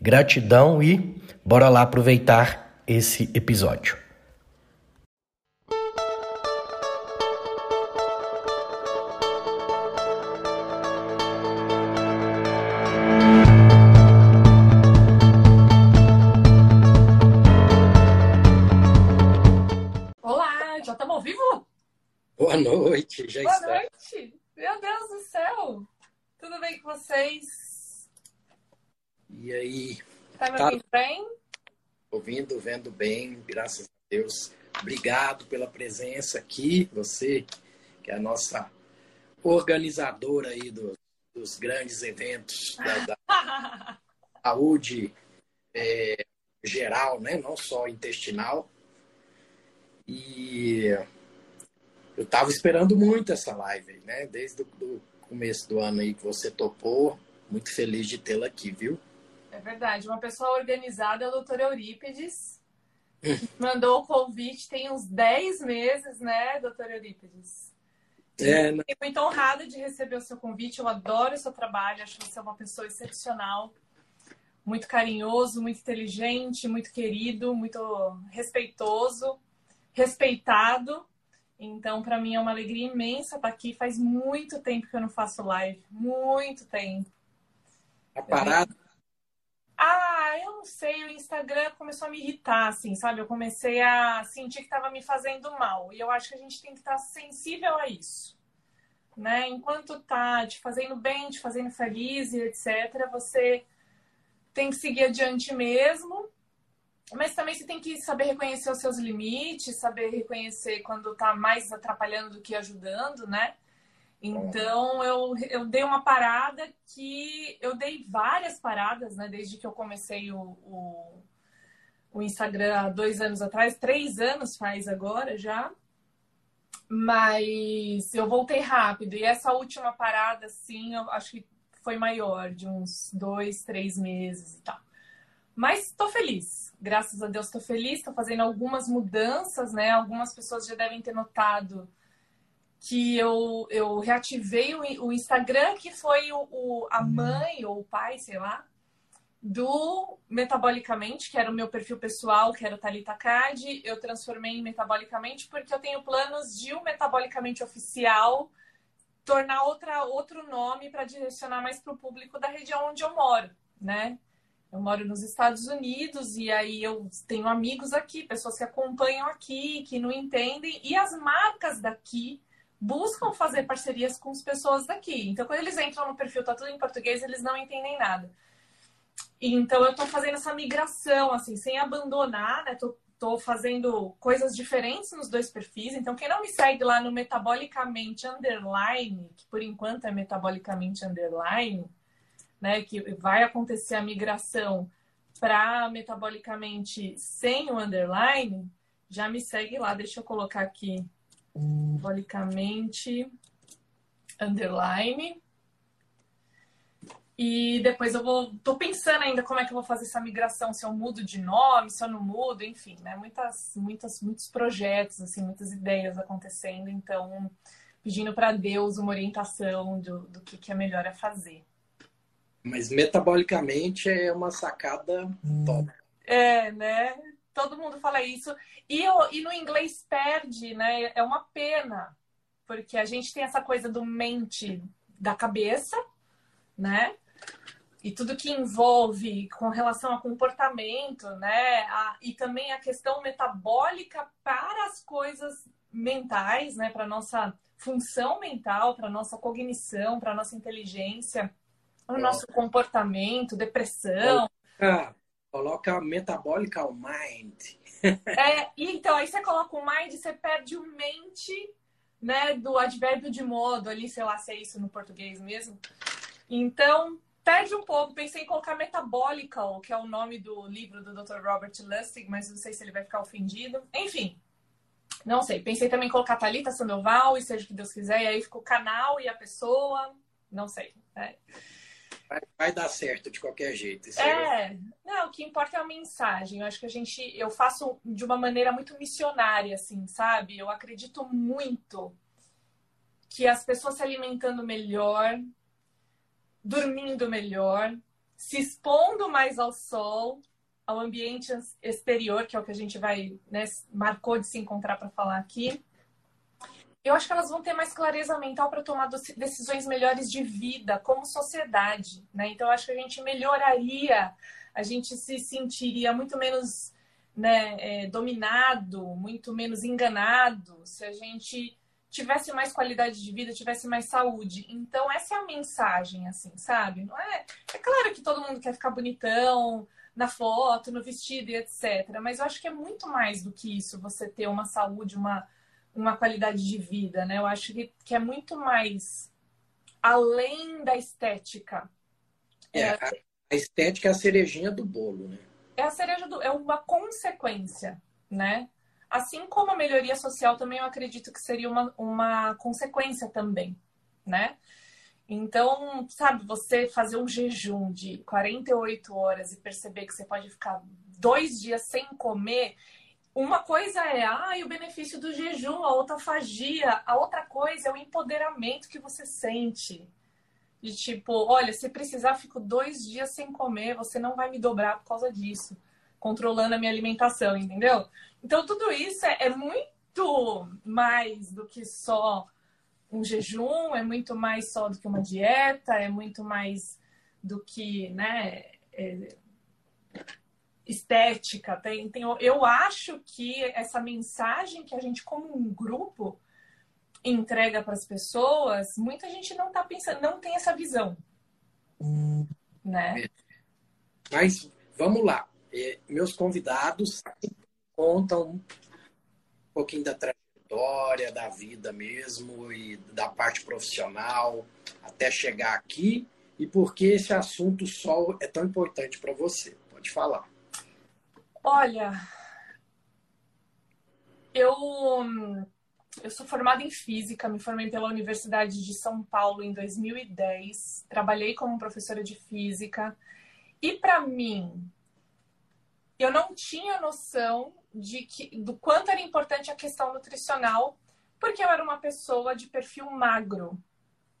Gratidão e bora lá aproveitar esse episódio. Olá, já estamos ao vivo? Boa noite, já Boa está. noite! Meu Deus do céu! Tudo bem com vocês? E aí, Tá me Tá. ouvindo bem? ouvindo, vendo bem, graças a Deus. Obrigado pela presença aqui, você que é a nossa organizadora aí do- dos grandes eventos da, da saúde é, geral, né? não só intestinal. E eu estava esperando muito essa live, né? Desde o começo do ano aí que você topou. Muito feliz de tê-la aqui, viu? É verdade, uma pessoa organizada é o doutor Eurípides. que Mandou o convite tem uns 10 meses, né, doutor Eurípides? É, né? Fiquei muito honrada de receber o seu convite. Eu adoro o seu trabalho, acho você uma pessoa excepcional, muito carinhoso, muito inteligente, muito querido, muito respeitoso, respeitado. Então, para mim é uma alegria imensa estar aqui. Faz muito tempo que eu não faço live, muito tempo. a parada Ah, eu não sei, o Instagram começou a me irritar, assim, sabe? Eu comecei a sentir que estava me fazendo mal. E eu acho que a gente tem que estar sensível a isso. Né? Enquanto tá te fazendo bem, te fazendo feliz e etc., você tem que seguir adiante mesmo. Mas também você tem que saber reconhecer os seus limites, saber reconhecer quando tá mais atrapalhando do que ajudando, né? Então eu, eu dei uma parada que eu dei várias paradas, né? Desde que eu comecei o, o, o Instagram há dois anos atrás, três anos faz agora já. Mas eu voltei rápido. E essa última parada, assim, eu acho que foi maior, de uns dois, três meses e tal. Mas tô feliz. Graças a Deus tô feliz. Tô fazendo algumas mudanças, né? Algumas pessoas já devem ter notado que eu, eu reativei o, o Instagram, que foi o, o- a mãe ou o pai, sei lá, do Metabolicamente, que era o meu perfil pessoal, que era o Thalita Card. Eu transformei em Metabolicamente porque eu tenho planos de o Metabolicamente oficial tornar outra, outro nome para direcionar mais para o público da região onde eu moro, né? Eu moro nos Estados Unidos e aí eu tenho amigos aqui, pessoas que acompanham aqui, que não entendem, e as marcas daqui buscam fazer parcerias com as pessoas daqui. Então, quando eles entram no perfil, tá tudo em português, eles não entendem nada. Então, eu tô fazendo essa migração, assim, sem abandonar, né? Tô, tô fazendo coisas diferentes nos dois perfis. Então, quem não me segue lá no Metabolicamente Underline, que por enquanto é Metabolicamente Underline, né? Que vai acontecer a migração para Metabolicamente sem o underline, já me segue lá. Deixa eu colocar aqui Metabolicamente underline. E depois eu vou. Tô pensando ainda como é que eu vou fazer essa migração, se eu mudo de nome, se eu não mudo, enfim, né? Muitas, muitas, muitos projetos, assim, muitas ideias acontecendo, então pedindo para Deus uma orientação do, do que, que é melhor a fazer. Mas metabolicamente é uma sacada top. É, né? Todo mundo fala isso. E, eu- e no inglês perde, né? É uma pena, porque a gente tem essa coisa do mente da cabeça, né? E tudo que envolve com relação a comportamento, né? A- e também a questão metabólica para as coisas mentais, né? Para nossa função mental, para nossa cognição, para nossa inteligência, o nosso comportamento, depressão. Ah, coloca metabolical mind. É, e então, aí você coloca o mind, você perde o mente, né, do advérbio de modo ali, sei lá se é isso no português mesmo. Então, perde um pouco. Pensei em colocar Metabolical, que é o nome do livro do Dr. Robert Lustig, mas não sei se ele vai ficar ofendido. Enfim, não sei. Pensei também em colocar Thalita Sandoval e seja o que Deus quiser, e aí ficou canal e a pessoa. Não sei. É. Vai, vai, dar certo de qualquer jeito. Isso é, é, não, o que importa é a mensagem. Eu acho que a gente, eu faço de uma maneira muito missionária, assim, sabe? Eu acredito muito que as pessoas se alimentando melhor, dormindo melhor, se expondo mais ao sol, ao ambiente exterior, que é o que a gente vai, né, marcou de se encontrar para falar aqui. Eu acho que elas vão ter mais clareza mental para tomar decisões melhores de vida como sociedade, né? Então acho que a gente melhoraria, a gente se sentiria muito menos né, é, dominado, muito menos enganado, se a gente tivesse mais qualidade de vida, tivesse mais saúde. Então, essa é a mensagem, assim, sabe? Não é... é claro que todo mundo quer ficar bonitão na foto, no vestido e etc. Mas eu acho que é muito mais do que isso, você ter uma saúde, uma, uma qualidade de vida, né? Eu acho que, que é muito mais além da estética. É, é, a estética é a cerejinha do bolo, né? É a cereja do... É uma consequência, né? Assim como a melhoria social também eu acredito que seria uma, uma consequência também, né? Então, sabe, você fazer um jejum de 48 horas e perceber que você pode ficar dois dias sem comer, uma coisa é ah, o benefício do jejum, a autofagia, a outra coisa é o empoderamento que você sente. De tipo, olha, se precisar, fico dois dias sem comer, você não vai me dobrar por causa disso, controlando a minha alimentação, entendeu? Então, tudo isso é, é muito mais do que só um jejum, é muito mais só do que uma dieta, é muito mais do que, né, é, estética. Tem, tem, eu acho que essa mensagem que a gente, como um grupo, entrega para as pessoas, muita gente não tá pensando, não tem essa visão. Hum. Né? Mas vamos lá. É, meus convidados contam um pouquinho da trajetória, da vida mesmo e da parte profissional até chegar aqui e por que esse assunto sol é tão importante para você. Pode falar. Olha, eu eu sou formada em física, me formei pela Universidade de São Paulo em 2010, trabalhei como professora de física e para mim eu não tinha noção de que, do quanto era importante a questão nutricional, porque eu era uma pessoa de perfil magro,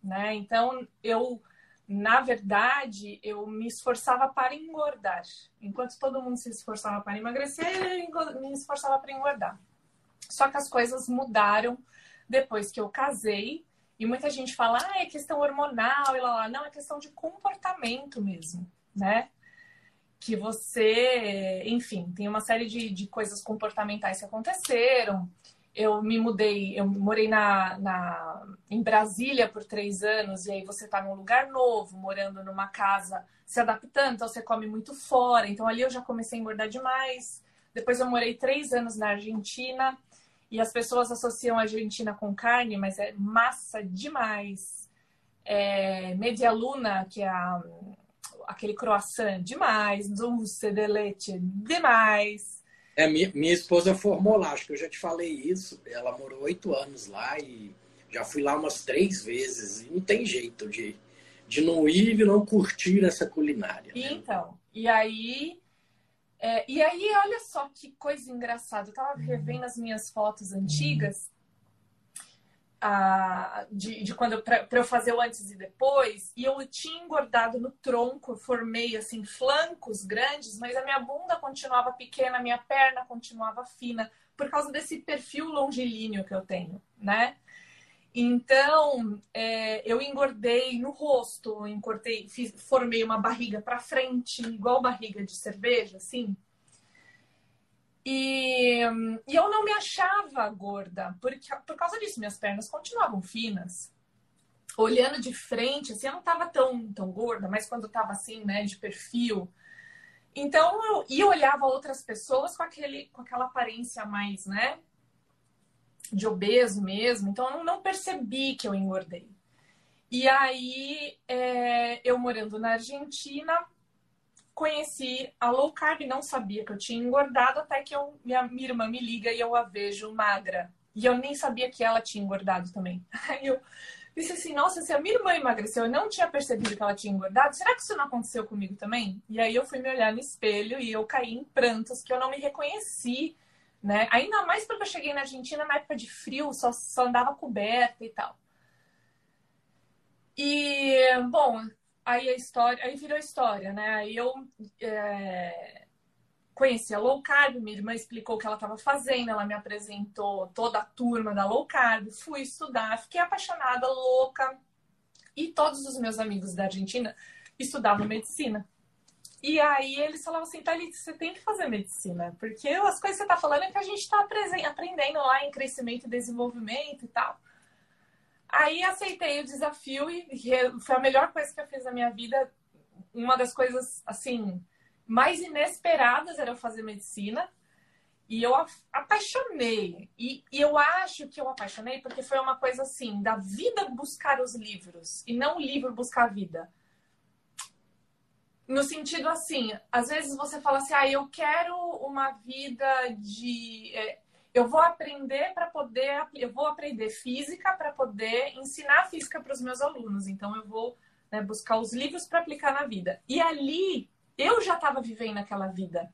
né? Então, eu, na verdade, eu me esforçava para engordar. Enquanto todo mundo se esforçava para emagrecer, eu me esforçava para engordar. Só que as coisas mudaram depois que eu casei. E muita gente fala, ah, é questão hormonal e lá, lá. Não, é questão de comportamento mesmo, né? que você, enfim, tem uma série de, de coisas comportamentais que aconteceram. Eu me mudei, eu morei na, na, em Brasília por três anos, e aí você está num lugar novo, morando numa casa, se adaptando, então você come muito fora. Então ali eu já comecei a engordar demais. Depois eu morei três anos na Argentina, e as pessoas associam a Argentina com carne, mas é massa demais. É, Media Luna, que é a aquele croissant demais, dulce de leite demais. É, minha, minha esposa formou lá, acho que eu já te falei isso. Ela morou oito anos lá e já fui lá umas três vezes. E não tem jeito de, de não ir e não curtir essa culinária. Né? Então, e aí. É, e aí, olha só que coisa engraçada. Eu tava revendo as minhas fotos antigas de, de quando para eu fazer o antes e depois, e eu tinha engordado no tronco, formei assim flancos grandes, mas a minha bunda continuava pequena, a minha perna continuava fina, por causa desse perfil longilíneo que eu tenho, né? Então, é, eu engordei no rosto, encortei, fiz, formei uma barriga para frente, igual barriga de cerveja, assim. E, e eu não me achava gorda, porque, por causa disso, minhas pernas continuavam finas. Olhando de frente, assim, eu não estava tão, tão gorda, mas quando eu tava assim, né, de perfil. Então, eu, e eu olhava outras pessoas com, aquele, com aquela aparência mais, né, de obeso mesmo. Então, eu não percebi que eu engordei. E aí, é, eu morando na Argentina, conheci a low carb, não sabia que eu tinha engordado, até que eu, minha, minha irmã me liga e eu a vejo magra. E eu nem sabia que ela tinha engordado também. Aí eu disse assim: Nossa, se a minha irmã emagreceu, eu não tinha percebido que ela tinha engordado, será que isso não aconteceu comigo também? E aí eu fui me olhar no espelho e eu caí em prantos, que eu não me reconheci, né? Ainda mais porque eu cheguei na Argentina na época de frio, só, só andava coberta e tal. E, bom, aí a história, aí virou história, né? Aí eu é, conheci a low carb, minha irmã explicou o que ela estava fazendo, ela me apresentou toda a turma da low carb, fui estudar, fiquei apaixonada, louca. E todos os meus amigos da Argentina estudavam medicina. E aí eles falavam assim, Thalita, você tem que fazer medicina, porque as coisas que você está falando é que a gente está aprendendo lá em crescimento e desenvolvimento e tal. Aí aceitei o desafio e foi a melhor coisa que eu fiz na minha vida. Uma das coisas, assim, mais inesperadas era eu fazer medicina. E eu apaixonei. E, e, eu acho que eu apaixonei porque foi uma coisa assim, da vida buscar os livros e não o livro buscar a vida. No sentido assim, às vezes você fala assim, ah, eu quero uma vida de. É, eu vou aprender para poder. Eu vou aprender física para poder ensinar física para os meus alunos. Então eu vou né, buscar os livros para aplicar na vida. E ali eu já estava vivendo aquela vida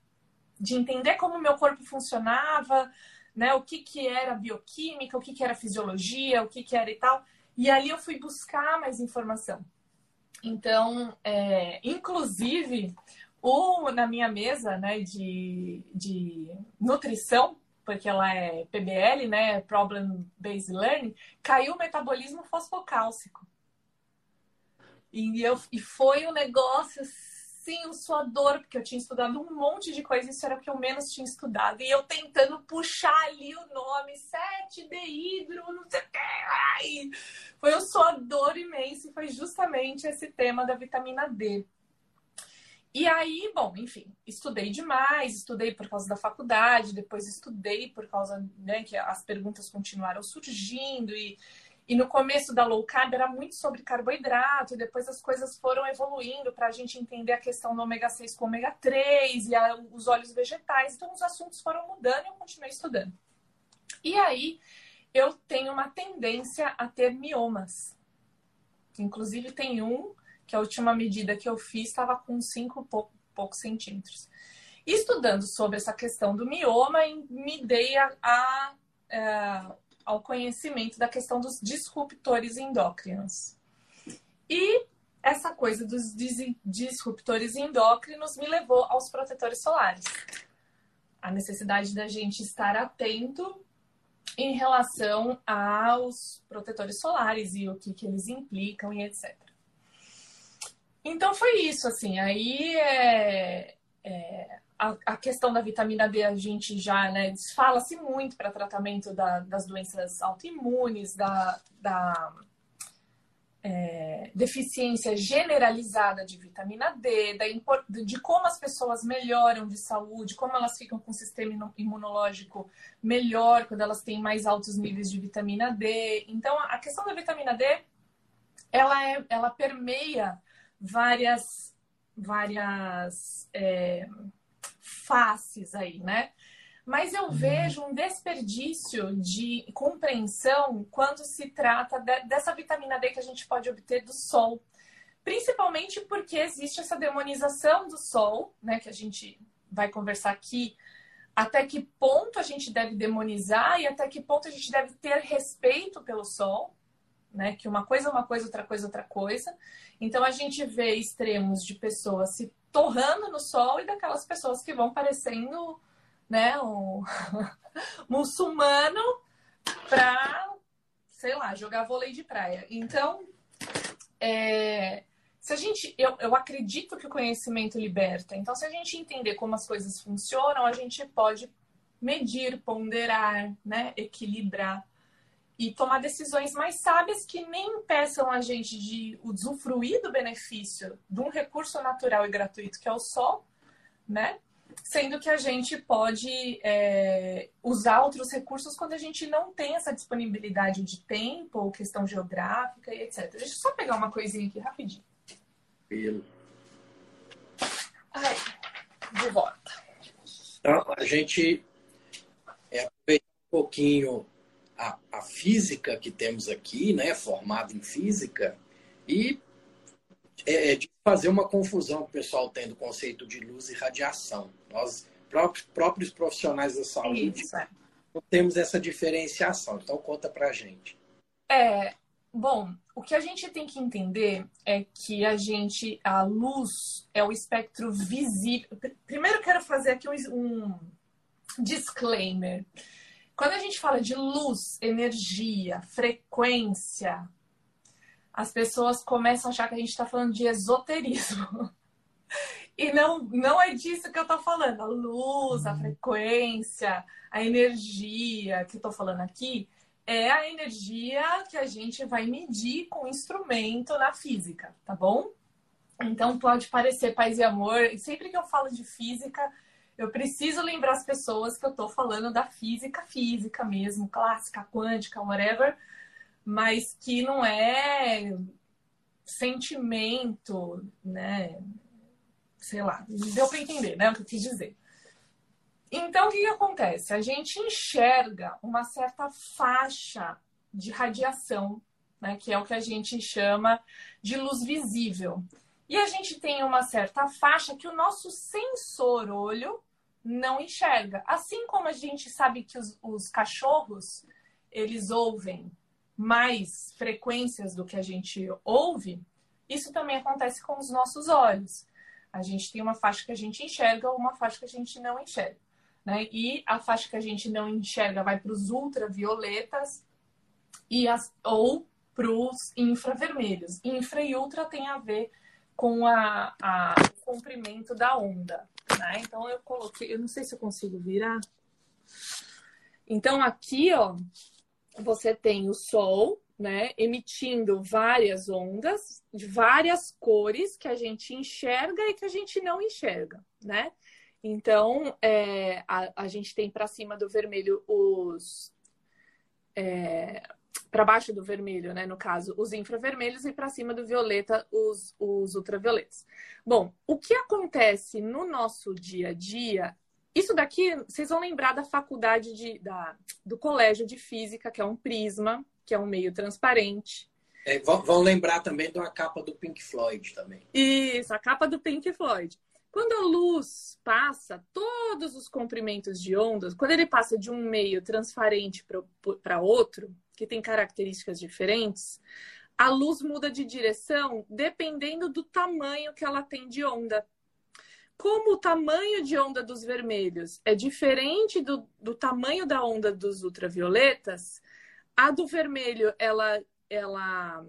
de entender como o meu corpo funcionava, né, o que, que era bioquímica, o que, que era fisiologia, o que, que era e tal. E ali eu fui buscar mais informação. Então, é, inclusive, o, na minha mesa né, de, de nutrição, porque ela é PBL, né, Problem Based Learning, caiu o metabolismo fosfocálcico. E, eu, e foi um negócio sim, eu sou a dor, porque eu tinha estudado um monte de coisa, isso era o que eu menos tinha estudado. E eu tentando puxar ali o nome, 7-de-hidro, não sei o que. Ai, foi um suador imenso e foi justamente esse tema da vitamina D. E aí, bom, enfim, estudei demais, estudei por causa da faculdade, depois estudei por causa, né, que as perguntas continuaram surgindo e e no começo da low carb era muito sobre carboidrato, e depois as coisas foram evoluindo para a gente entender a questão do ômega 6 com ômega 3 e a, os óleos vegetais. Então os assuntos foram mudando e eu continuei estudando. E aí eu tenho uma tendência a ter miomas. Inclusive tem um que a última medida que eu fiz estava com 5 poucos pouco centímetros. estudando sobre essa questão do mioma, me dei a, a, a é, ao conhecimento da questão dos disruptores endócrinos. E essa coisa dos disruptores endócrinos me levou aos protetores solares. A necessidade da gente estar atento em relação aos protetores solares e o que, que eles implicam e etc. Então foi isso, assim. Aí é, é, a, a, questão da vitamina D a gente já né, fala-se muito para tratamento da, das doenças autoimunes, da, da é, deficiência generalizada de vitamina D, da, de como as pessoas melhoram de saúde, como elas ficam com o sistema imunológico melhor quando elas têm mais altos níveis de vitamina D. Então, a questão da vitamina D, ela, é, ela permeia várias, várias é, faces aí, né? Mas eu uhum. vejo um desperdício de compreensão quando se trata de, dessa vitamina D que a gente pode obter do sol. Principalmente porque existe essa demonização do sol, né? Que a gente vai conversar aqui. Até que ponto a gente deve demonizar e até que ponto a gente deve ter respeito pelo sol, né? Que uma coisa é uma coisa, outra coisa é outra coisa. Então a gente vê extremos de pessoas se torrando no sol e daquelas pessoas que vão parecendo, né, um muçulmano para, sei lá, jogar vôlei de praia. Então, é, se a gente, eu, eu acredito que o conhecimento liberta. Então, se a gente entender como as coisas funcionam, a gente pode medir, ponderar, né, equilibrar e tomar decisões mais sábias que nem impeçam a gente de usufruir do benefício de um recurso natural e gratuito que é o sol, né? sendo que a gente pode é, usar outros recursos quando a gente não tem essa disponibilidade de tempo ou questão geográfica e etc. Deixa eu só pegar uma coisinha aqui rapidinho. Ai, de volta. Então, a gente é, um pouquinho a, a física que temos aqui, né, formado em física, e é, é, de fazer uma confusão que o pessoal tem do conceito de luz e radiação. Nós, próprios, próprios profissionais da saúde, Isso, é. não temos essa diferenciação. Então, conta pra gente. É, bom, o que a gente tem que entender é que a gente, a luz é o espectro visível. Primeiro, quero fazer aqui um, um disclaimer. Quando a gente fala de luz, energia, frequência, as pessoas começam a achar que a gente está falando de esoterismo. E não, não é disso que eu estou falando. A luz, a uhum. frequência, a energia que eu estou falando aqui é a energia que a gente vai medir com instrumento na física, tá bom? Então pode parecer paz e amor. E sempre que eu falo de física, eu preciso lembrar as pessoas que eu estou falando da física, física mesmo, clássica, quântica, whatever mas que não é sentimento, né? Sei lá, deu para entender, né? O que eu quis dizer. Então, o que, que acontece? A gente enxerga uma certa faixa de radiação, né? Que é o que a gente chama de luz visível. E a gente tem uma certa faixa que o nosso sensor olho não enxerga. Assim como a gente sabe que os, os cachorros eles ouvem mais frequências do que a gente ouve, isso também acontece com os nossos olhos. A gente tem uma faixa que a gente enxerga ou uma faixa que a gente não enxerga. Né? E a faixa que a gente não enxerga vai para os ultravioletas e as, ou para os infravermelhos. Infra e ultra tem a ver com a, a o comprimento da onda. Né? Então eu coloquei, eu não sei se eu consigo virar. Então aqui, ó, você tem o Sol, né, emitindo várias ondas de várias cores que a gente enxerga e que a gente não enxerga, né? Então, é, a, a, gente tem para cima do vermelho os. É, para baixo do vermelho, né, no caso, os infravermelhos e para cima do violeta, os, os ultravioletas. Bom, o que acontece no nosso dia a dia isso daqui, vocês vão lembrar da faculdade de, da, do colégio de física, que é um prisma, que é um meio transparente. É, vão lembrar também uma capa do Pink Floyd também. Isso, a capa do Pink Floyd. Quando a luz passa todos os comprimentos de ondas, quando ele passa de um meio transparente para outro, que tem características diferentes, a luz muda de direção dependendo do tamanho que ela tem de onda. Como o tamanho de onda dos vermelhos é diferente do, do tamanho da onda dos ultravioletas, a do vermelho ela, ela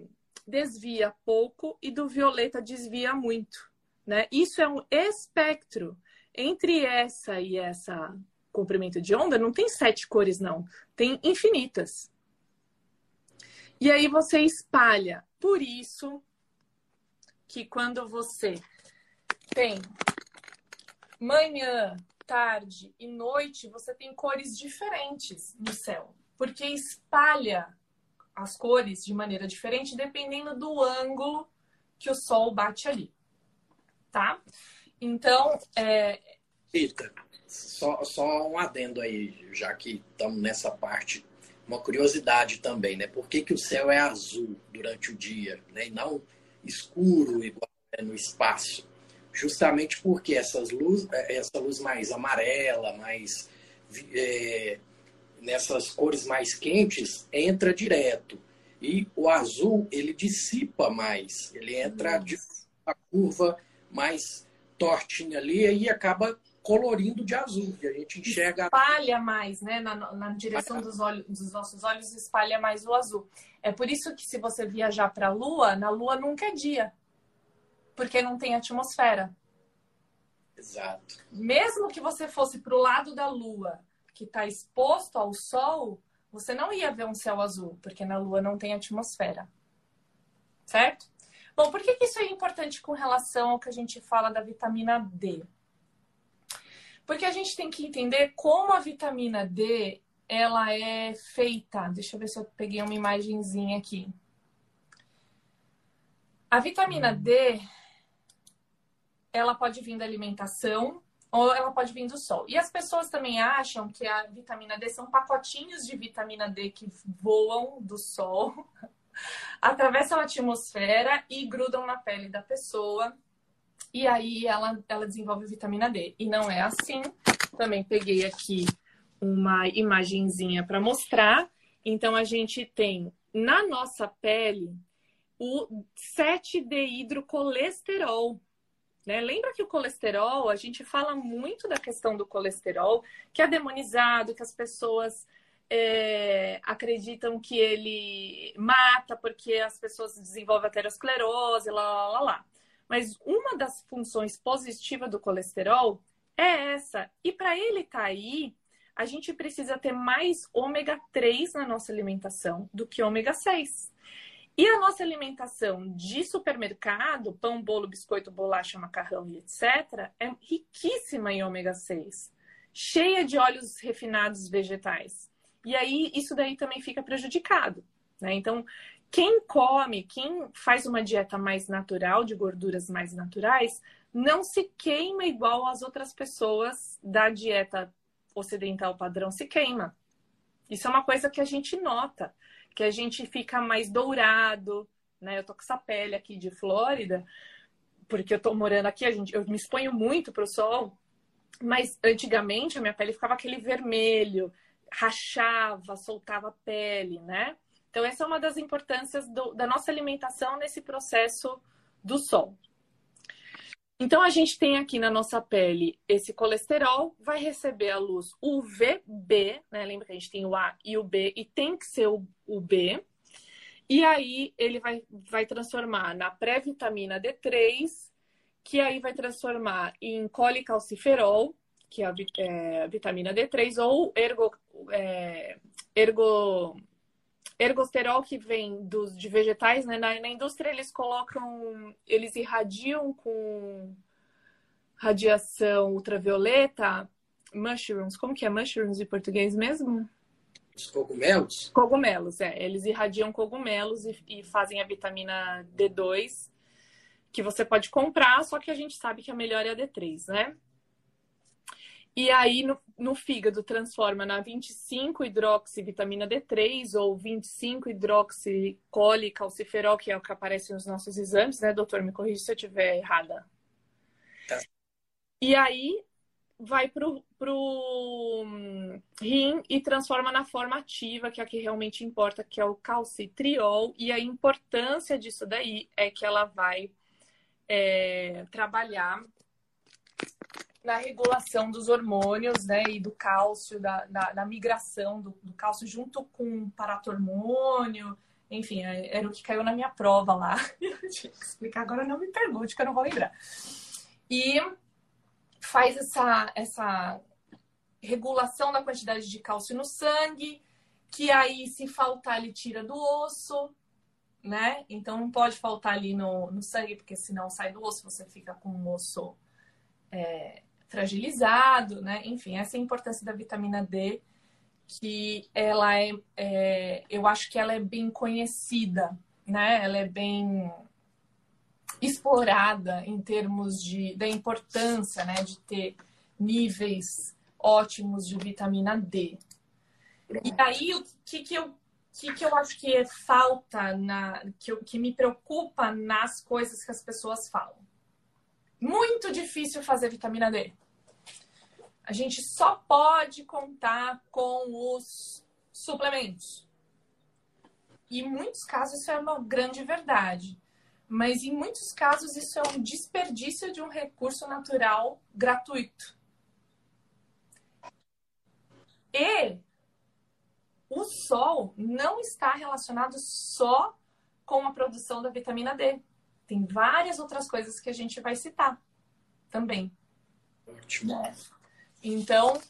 desvia pouco e do violeta desvia muito. Né? Isso é um espectro. Entre essa e essa comprimento de onda, não tem sete cores, não. Tem infinitas. E aí você espalha. Por isso que quando você tem manhã, tarde e noite, você tem cores diferentes no céu, porque espalha as cores de maneira diferente dependendo do ângulo que o sol bate ali, tá? Então, é... Rita, só, só um adendo aí, já que estamos nessa parte, uma curiosidade também, né? Por que, que o céu é azul durante o dia, né? E não escuro igual é no espaço? justamente porque essas luz, é, essa luz mais amarela, mais é, nessas cores mais quentes, entra direto. E o azul, ele dissipa mais, ele entra de a curva mais tortinha ali e acaba colorindo de azul, que a gente enxerga. Espalha mais, né? Na, na direção dos, olhos, dos nossos olhos, espalha mais o azul. É por isso que se você viajar para a Lua, na Lua nunca é dia porque não tem atmosfera. Exato. Mesmo que você fosse para o lado da Lua, que está exposto ao Sol, você não ia ver um céu azul, porque na Lua não tem atmosfera. Certo? Bom, por que, que isso é importante com relação ao que a gente fala da vitamina D? Porque a gente tem que entender como a vitamina D ela é feita. Deixa eu ver se eu peguei uma imagenzinha aqui. A vitamina D, ela pode vir da alimentação ou ela pode vir do sol. E as pessoas também acham que a vitamina D são pacotinhos de vitamina D que voam do sol, atravessam a atmosfera e grudam na pele da pessoa. E aí ela, ela desenvolve vitamina D. E não é assim. Também peguei aqui uma imagenzinha para mostrar. Então a gente tem na nossa pele o 7-deidrocolesterol. Né? Lembra que o colesterol, a gente fala muito da questão do colesterol, que é demonizado, que as pessoas é, acreditam que ele mata porque as pessoas desenvolvem aterosclerose, lá, lá, lá, lá. Mas uma das funções positivas do colesterol é essa. E para ele estar tá aí, a gente precisa ter mais ômega 3 na nossa alimentação do que ômega 6. E a nossa alimentação de supermercado, pão, bolo, biscoito, bolacha, macarrão e etc., é riquíssima em ômega 6, cheia de óleos refinados vegetais. E aí, isso daí também fica prejudicado. Né? Então, quem come, quem faz uma dieta mais natural, de gorduras mais naturais, não se queima igual as outras pessoas da dieta ocidental padrão se queima. Isso é uma coisa que a gente nota que a gente fica mais dourado, né? Eu tô com essa pele aqui de Flórida, porque eu tô morando aqui, a gente, eu me exponho muito pro sol, mas antigamente a minha pele ficava aquele vermelho, rachava, soltava pele, né? Então essa é uma das importâncias do, da nossa alimentação nesse processo do sol. Então, a gente tem aqui na nossa pele esse colesterol, vai receber a luz UVB, né? Lembra que a gente tem o A e o B, e tem que ser o, B. E aí, ele vai, vai transformar na pré-vitamina D3, que aí vai transformar em colicalciferol, que é a, é, vitamina D3, ou ergo, é, ergo ergosterol que vem dos, de vegetais, né? Na, na indústria eles colocam, eles irradiam com radiação ultravioleta mushrooms. Como que é mushrooms em português mesmo? Os cogumelos? Cogumelos, é. Eles irradiam cogumelos e, e, fazem a vitamina D2, que você pode comprar, só que a gente sabe que a melhor é a D3, né? E aí, no, no fígado, transforma na 25 hidroxivitamina D3 ou 25 hidroxicólicalciferol, que é o que aparece nos nossos exames, né, doutor? Me corrija se eu estiver errada. Tá. E aí, vai pro, pro hum, rim e transforma na forma ativa, que é a que realmente importa, que é o calcitriol. E a importância disso daí é que ela vai é, trabalhar na regulação dos hormônios, né, e do cálcio, da, da, da migração do, do, cálcio junto com o paratormônio, enfim, é, era o que caiu na minha prova lá. Eu tinha que explicar, agora não me pergunte, que eu não vou lembrar. E faz essa, essa regulação da quantidade de cálcio no sangue, que aí, se faltar, ele tira do osso, né? Então, não pode faltar ali no, no sangue, porque senão sai do osso, você fica com o osso é, fragilizado, né? Enfim, essa é a importância da vitamina D, que ela é, é, eu acho que ela é bem conhecida, né? Ela é bem explorada em termos de, da importância, né, de ter níveis ótimos de vitamina D. E aí, o que, que eu que, que eu acho que é falta na que, que me preocupa nas coisas que as pessoas falam. Muito difícil fazer vitamina D. A gente só pode contar com os suplementos. E em muitos casos isso é uma grande verdade. Mas em muitos casos isso é um desperdício de um recurso natural gratuito. E o sol não está relacionado só com a produção da vitamina D. Tem várias outras coisas que a gente vai citar também. Ótimo. Então,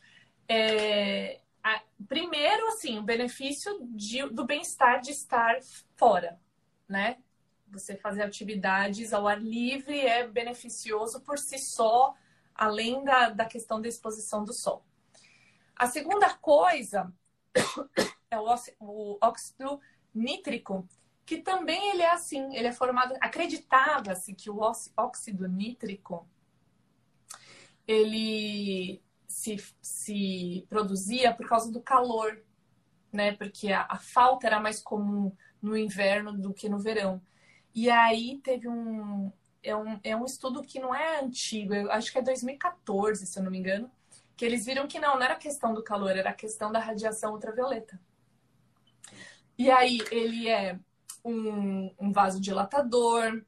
é, a, primeiro, assim, o benefício de, do bem-estar de estar fora, né? Você fazer atividades ao ar livre é beneficioso por si só. além da, da questão da exposição do sol. A segunda coisa é o óxido nítrico, que também ele é assim, ele é formado, acreditava-se que o óxido nítrico ele se, se produzia por causa do calor, né? Porque a, a falta era mais comum no inverno do que no verão. E aí teve um é, um. é um estudo que não é antigo, eu acho que é 2014, se eu não me engano, que eles viram que não, não era questão do calor, era questão da radiação ultravioleta. E aí ele é um, um vasodilatador,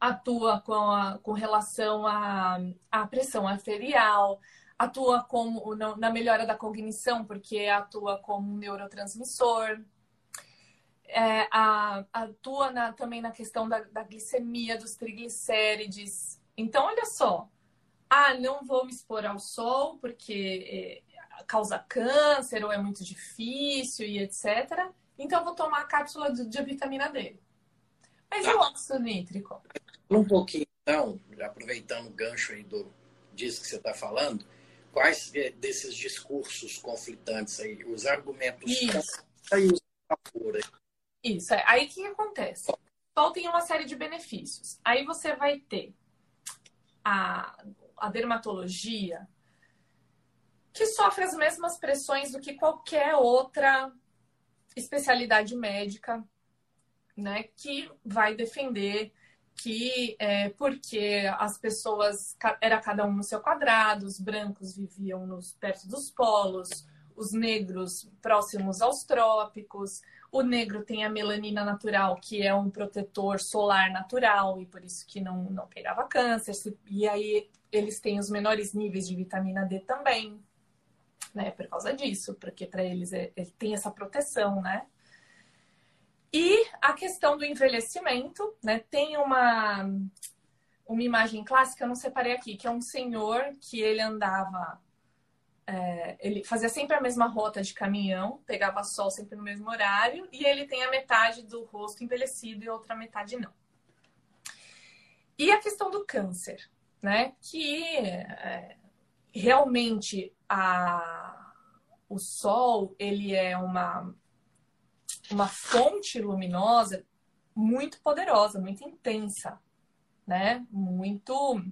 atua com, a, com relação à, à pressão arterial, atua como na melhora da cognição, porque atua como um neurotransmissor, é, a, atua na, também na questão da, da, glicemia, dos triglicérides. Então, olha só. Ah, não vou me expor ao sol porque é, causa câncer ou é muito difícil e etc. Então, vou tomar a cápsula de, vitamina D. Mas e o óxido nítrico? Um pouquinho, então, aproveitando o gancho aí do, disso que você está falando, quais desses discursos conflitantes aí, os argumentos Isso. e os favor isso, é. Aí o que acontece? Sol tem uma série de benefícios. Aí você vai ter a, a dermatologia que sofre as mesmas pressões do que qualquer outra especialidade médica, né? Que vai defender que é porque as pessoas era cada um no seu quadrado, os brancos viviam nos perto dos polos, os negros próximos aos trópicos, o negro tem a melanina natural, que é um protetor solar natural e por isso que não, não pegava câncer. E aí eles têm os menores níveis de vitamina D também, né? Por causa disso, porque para eles é, ele tem essa proteção, né? E a questão do envelhecimento, né? Tem uma uma imagem clássica, eu não separei aqui, que é um senhor que ele andava é, ele fazia sempre a mesma rota de caminhão, pegava sol sempre no mesmo horário, e ele tem a metade do rosto envelhecido e outra metade não. E a questão do câncer, né? Que é, realmente a, o sol ele é uma, uma fonte luminosa muito poderosa, muito intensa, né? Muito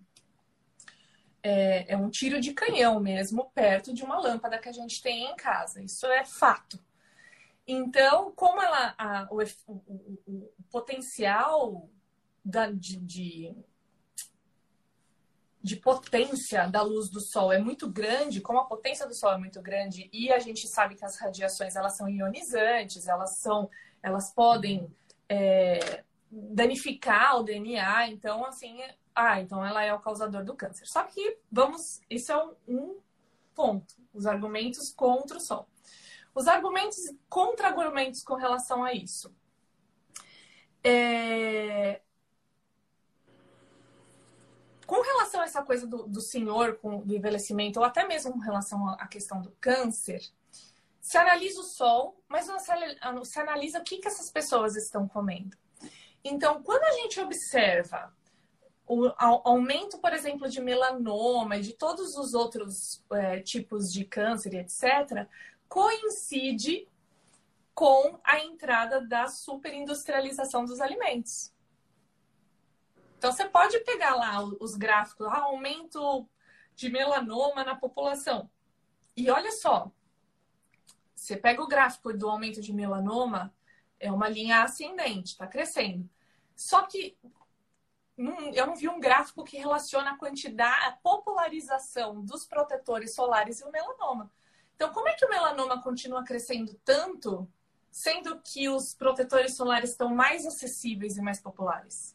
é, é um tiro de canhão mesmo, perto de uma lâmpada que a gente tem em casa. Isso é fato. Então, como ela, a, o, o, o, o, potencial da, de, de, de, potência da luz do Sol é muito grande, como a potência do Sol é muito grande e a gente sabe que as radiações elas são ionizantes, elas são, elas podem é, danificar o DNA. Então, assim, ah, então ela é o causador do câncer. Só que vamos, isso é um ponto, os argumentos contra o sol. Os argumentos contra-argumentos com relação a isso. É... Com relação a essa coisa do, do senhor, com, do envelhecimento, ou até mesmo com relação à questão do câncer, se analisa o sol, mas não se, se analisa o que, que essas pessoas estão comendo. Então, quando a gente observa o aumento, por exemplo, de melanoma e de todos os outros é, tipos de câncer, etc., coincide com a entrada da superindustrialização dos alimentos. Então, você pode pegar lá os gráficos, ah, aumento de melanoma na população. E olha só, você pega o gráfico do aumento de melanoma, é uma linha ascendente, está crescendo. Só que eu não vi um gráfico que relaciona a quantidade, a popularização dos protetores solares e o melanoma. Então, como é que o melanoma continua crescendo tanto, sendo que os protetores solares estão mais acessíveis e mais populares?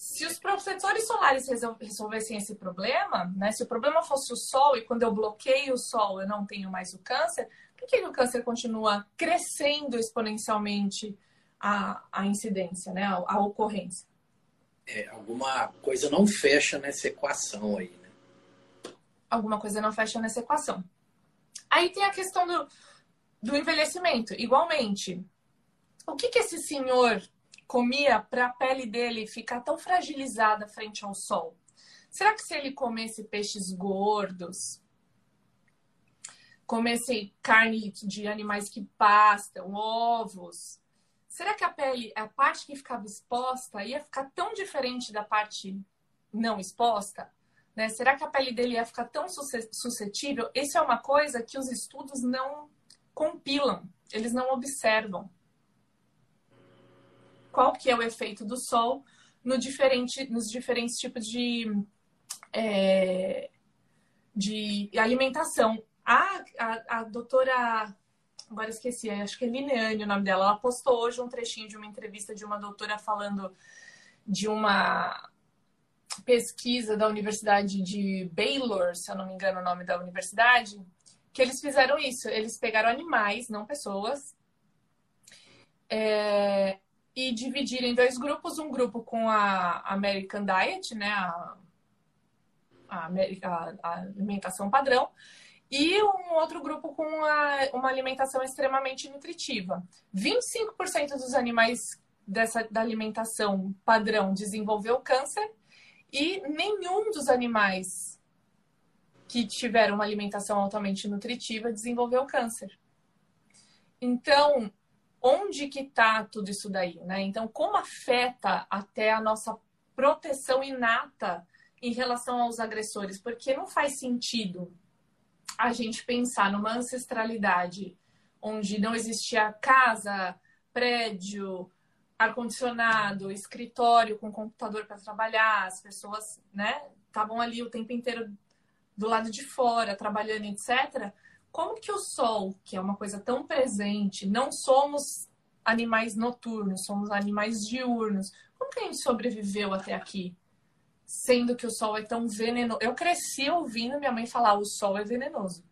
Se os protetores solares resolvessem esse problema, né, se o problema fosse o sol e quando eu bloqueio o sol eu não tenho mais o câncer, por que o câncer continua crescendo exponencialmente? a, a incidência, né? a, a ocorrência. É, alguma coisa não fecha nessa equação aí, né? Alguma coisa não fecha nessa equação. Aí tem a questão do, do envelhecimento. Igualmente, o que, que esse senhor comia para a pele dele ficar tão fragilizada frente ao sol? Será que se ele comesse peixes gordos, comesse carne de animais que pastam, ovos, será que a pele, a parte que ficava exposta, ia ficar tão diferente da parte não exposta? Né? Será que a pele dele ia ficar tão suscetível? Isso é uma coisa que os estudos não compilam, eles não observam. Qual que é o efeito do sol no diferente, nos diferentes tipos de, é, de alimentação? A, a, a doutora agora esqueci, acho que é Lineane o nome dela. Ela postou hoje um trechinho de uma entrevista de uma doutora falando de uma pesquisa da Universidade de Baylor, se eu não me engano o nome da universidade, que eles fizeram isso. Eles pegaram animais, não pessoas, é, e dividiram em dois grupos. Um grupo com a American Diet, né, a, a, a alimentação padrão, e um outro grupo com uma, uma alimentação extremamente nutritiva. 25% dos animais dessa, da alimentação padrão desenvolveu câncer e nenhum dos animais que tiveram uma alimentação altamente nutritiva desenvolveu câncer. Então, onde que está tudo isso daí, né? Então, como afeta até a nossa proteção inata em relação aos agressores? Porque não faz sentido a gente pensar numa ancestralidade onde não existia casa, prédio, ar-condicionado, escritório com computador para trabalhar, as pessoas, né, estavam ali o tempo inteiro do lado de fora, trabalhando, etc. Como que o sol, que é uma coisa tão presente, não somos animais noturnos, somos animais diurnos. Como que a gente sobreviveu até aqui? Sendo que o sol é tão venenoso. Eu cresci ouvindo minha mãe falar: o sol é venenoso.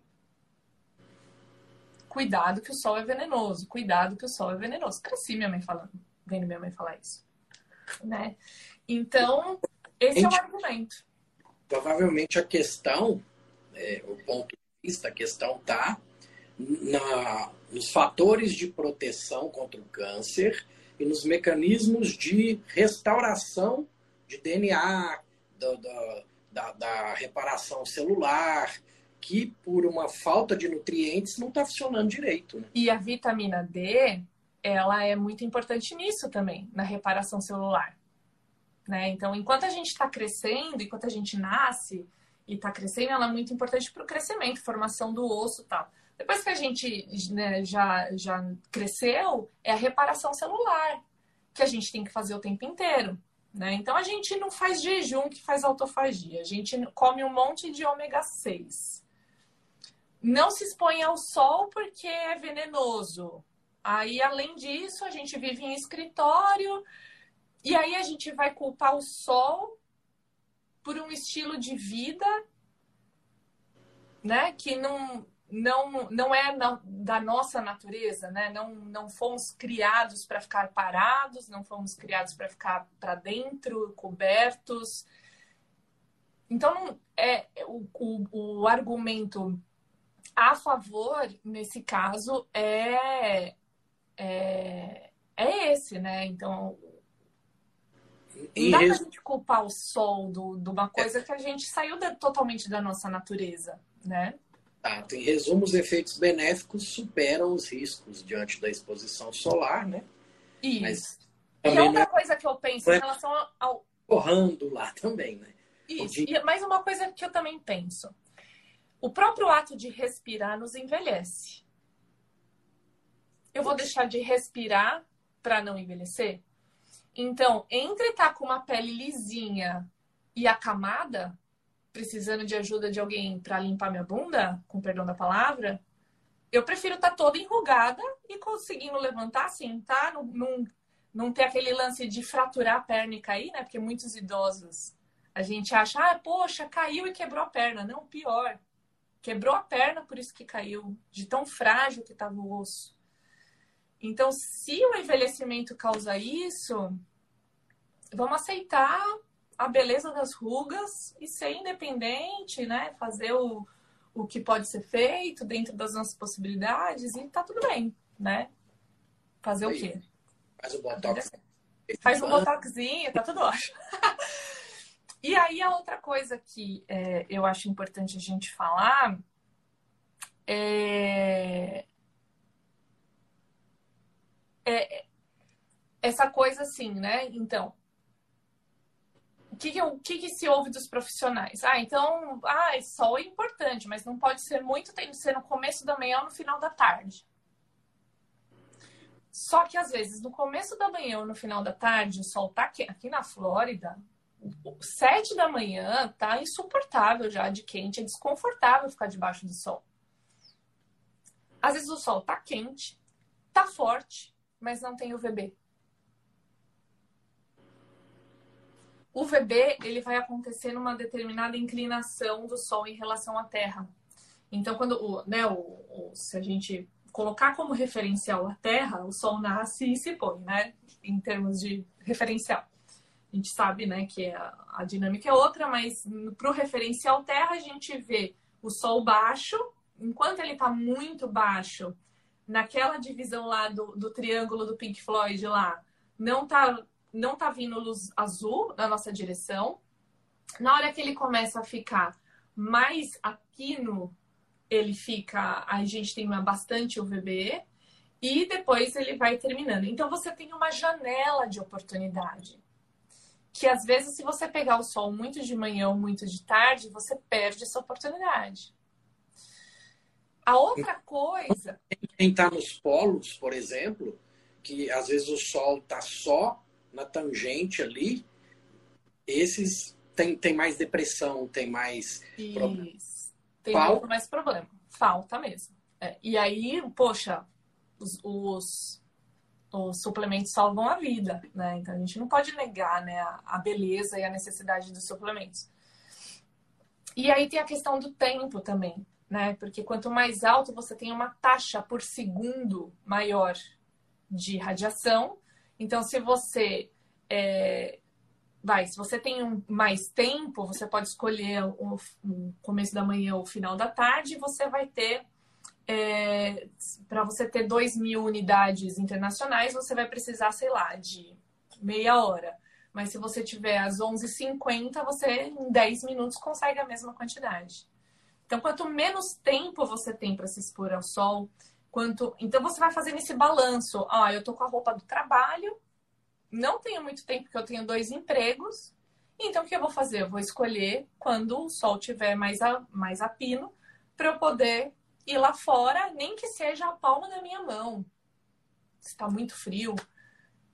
Cuidado que o sol é venenoso. Cuidado que o sol é venenoso. Cresci minha mãe falando vendo minha mãe falar isso. Né? Então, esse Gente, é o argumento. Provavelmente a questão, é, o ponto vista, a questão está nos fatores de proteção contra o câncer e nos mecanismos de restauração de DNA, do, do, da, da, reparação celular, que por uma falta de nutrientes não está funcionando direito. Né? E a vitamina D ela é muito importante nisso também, na reparação celular. Né? Então, enquanto a gente está crescendo, enquanto a gente nasce e está crescendo, ela é muito importante para o crescimento, formação do osso e tal. Depois que a gente né, já, já cresceu, é a reparação celular, que a gente tem que fazer o tempo inteiro. Né? Então, a gente não faz jejum que faz autofagia, a gente come um monte de ômega 6. Não se expõe ao sol porque é venenoso. Aí, além disso, a gente vive em escritório e aí a gente vai culpar o sol por um estilo de vida, né, que não não não é na, da nossa natureza, né? Não não fomos criados para ficar parados, não fomos criados para ficar para dentro, cobertos. Então, é o, o, o argumento a favor, nesse caso, é é, é esse, né? Então, não dá pra gente culpar o sol do, de uma coisa que a gente saiu de, totalmente da nossa natureza, né? Tá, em resumo, os efeitos benéficos superam os riscos diante da exposição solar, né? Isso. Mas e outra é... coisa que eu penso em é relação ao. Corrando lá também, né? Isso. E mais uma coisa que eu também penso. O próprio ato de respirar nos envelhece eu vou deixar de respirar para não envelhecer? Então, entre estar tá com uma pele lisinha e acamada, precisando de ajuda de alguém para limpar minha bunda, com perdão da palavra, eu prefiro estar tá toda enrugada e conseguindo levantar assim, tá? Não, não, não ter aquele lance de fraturar a perna e cair, né? Porque muitos idosos a gente acha, ah, poxa, caiu e quebrou a perna. Não, pior. Quebrou a perna, por isso que caiu, de tão frágil que estava o osso. Então, se o envelhecimento causa isso, vamos aceitar a beleza das rugas e ser independente, né? Fazer o, o que pode ser feito dentro das nossas possibilidades e tá tudo bem, né? Fazer o quê? Faz o botox. Faz um botoxinho, tá tudo ótimo. E aí a outra coisa que é, eu acho importante a gente falar é, é essa coisa assim, né? Então, que, que, o que, que se ouve dos profissionais? Ah, então, ah, sol é importante, mas não pode ser muito, tem que ser no começo da manhã ou no final da tarde. Só que às vezes no começo da manhã ou no final da tarde o sol tá aqui, aqui na Flórida, sete da manhã tá insuportável já de quente, é desconfortável ficar debaixo do sol. Às vezes o sol tá quente, tá forte, mas não tem UVB. O UVB ele vai acontecer numa determinada inclinação do Sol em relação à Terra. Então, quando o, né, o, o, se a gente colocar como referencial a Terra, o Sol nasce e se põe, né? Em termos de referencial. A gente sabe, né, que a, a dinâmica é outra, mas para o referencial Terra a gente vê o Sol baixo, enquanto ele está muito baixo, naquela divisão lá do, do triângulo do Pink Floyd lá, não está não tá vindo luz azul na nossa direção. Na hora que ele começa a ficar mais aqui no ele fica, a gente tem bastante UVB e depois ele vai terminando. Então você tem uma janela de oportunidade. Que às vezes, se você pegar o sol muito de manhã ou muito de tarde, você perde essa oportunidade. A outra coisa. Quem está nos polos, por exemplo, que às vezes o sol está só na tangente ali, esses tem, tem mais depressão, tem mais problema. Tem mais problema. Falta mesmo. É. E aí, poxa, os, os, os, suplementos salvam a vida, né? Então a gente não pode negar né, a, a beleza e a necessidade dos suplementos. E aí tem a questão do tempo também, né? Porque quanto mais alto você tem uma taxa por segundo maior de radiação, então, se você é, vai, se você tem um, mais tempo, você pode escolher o, o, começo da manhã ou o final da tarde, você vai ter é, para você ter 2 mil unidades internacionais, você vai precisar, sei lá, de meia hora. Mas se você tiver às 11h50, você em 10 minutos consegue a mesma quantidade. Então, quanto menos tempo você tem para se expor ao sol, quanto. Então você vai fazendo esse balanço. Ah, eu tô com a roupa do trabalho, não tenho muito tempo porque eu tenho dois empregos. Então o que eu vou fazer? Eu vou escolher quando o sol tiver mais a, mais a pino para eu poder ir lá fora, nem que seja a palma da minha mão. Está muito frio,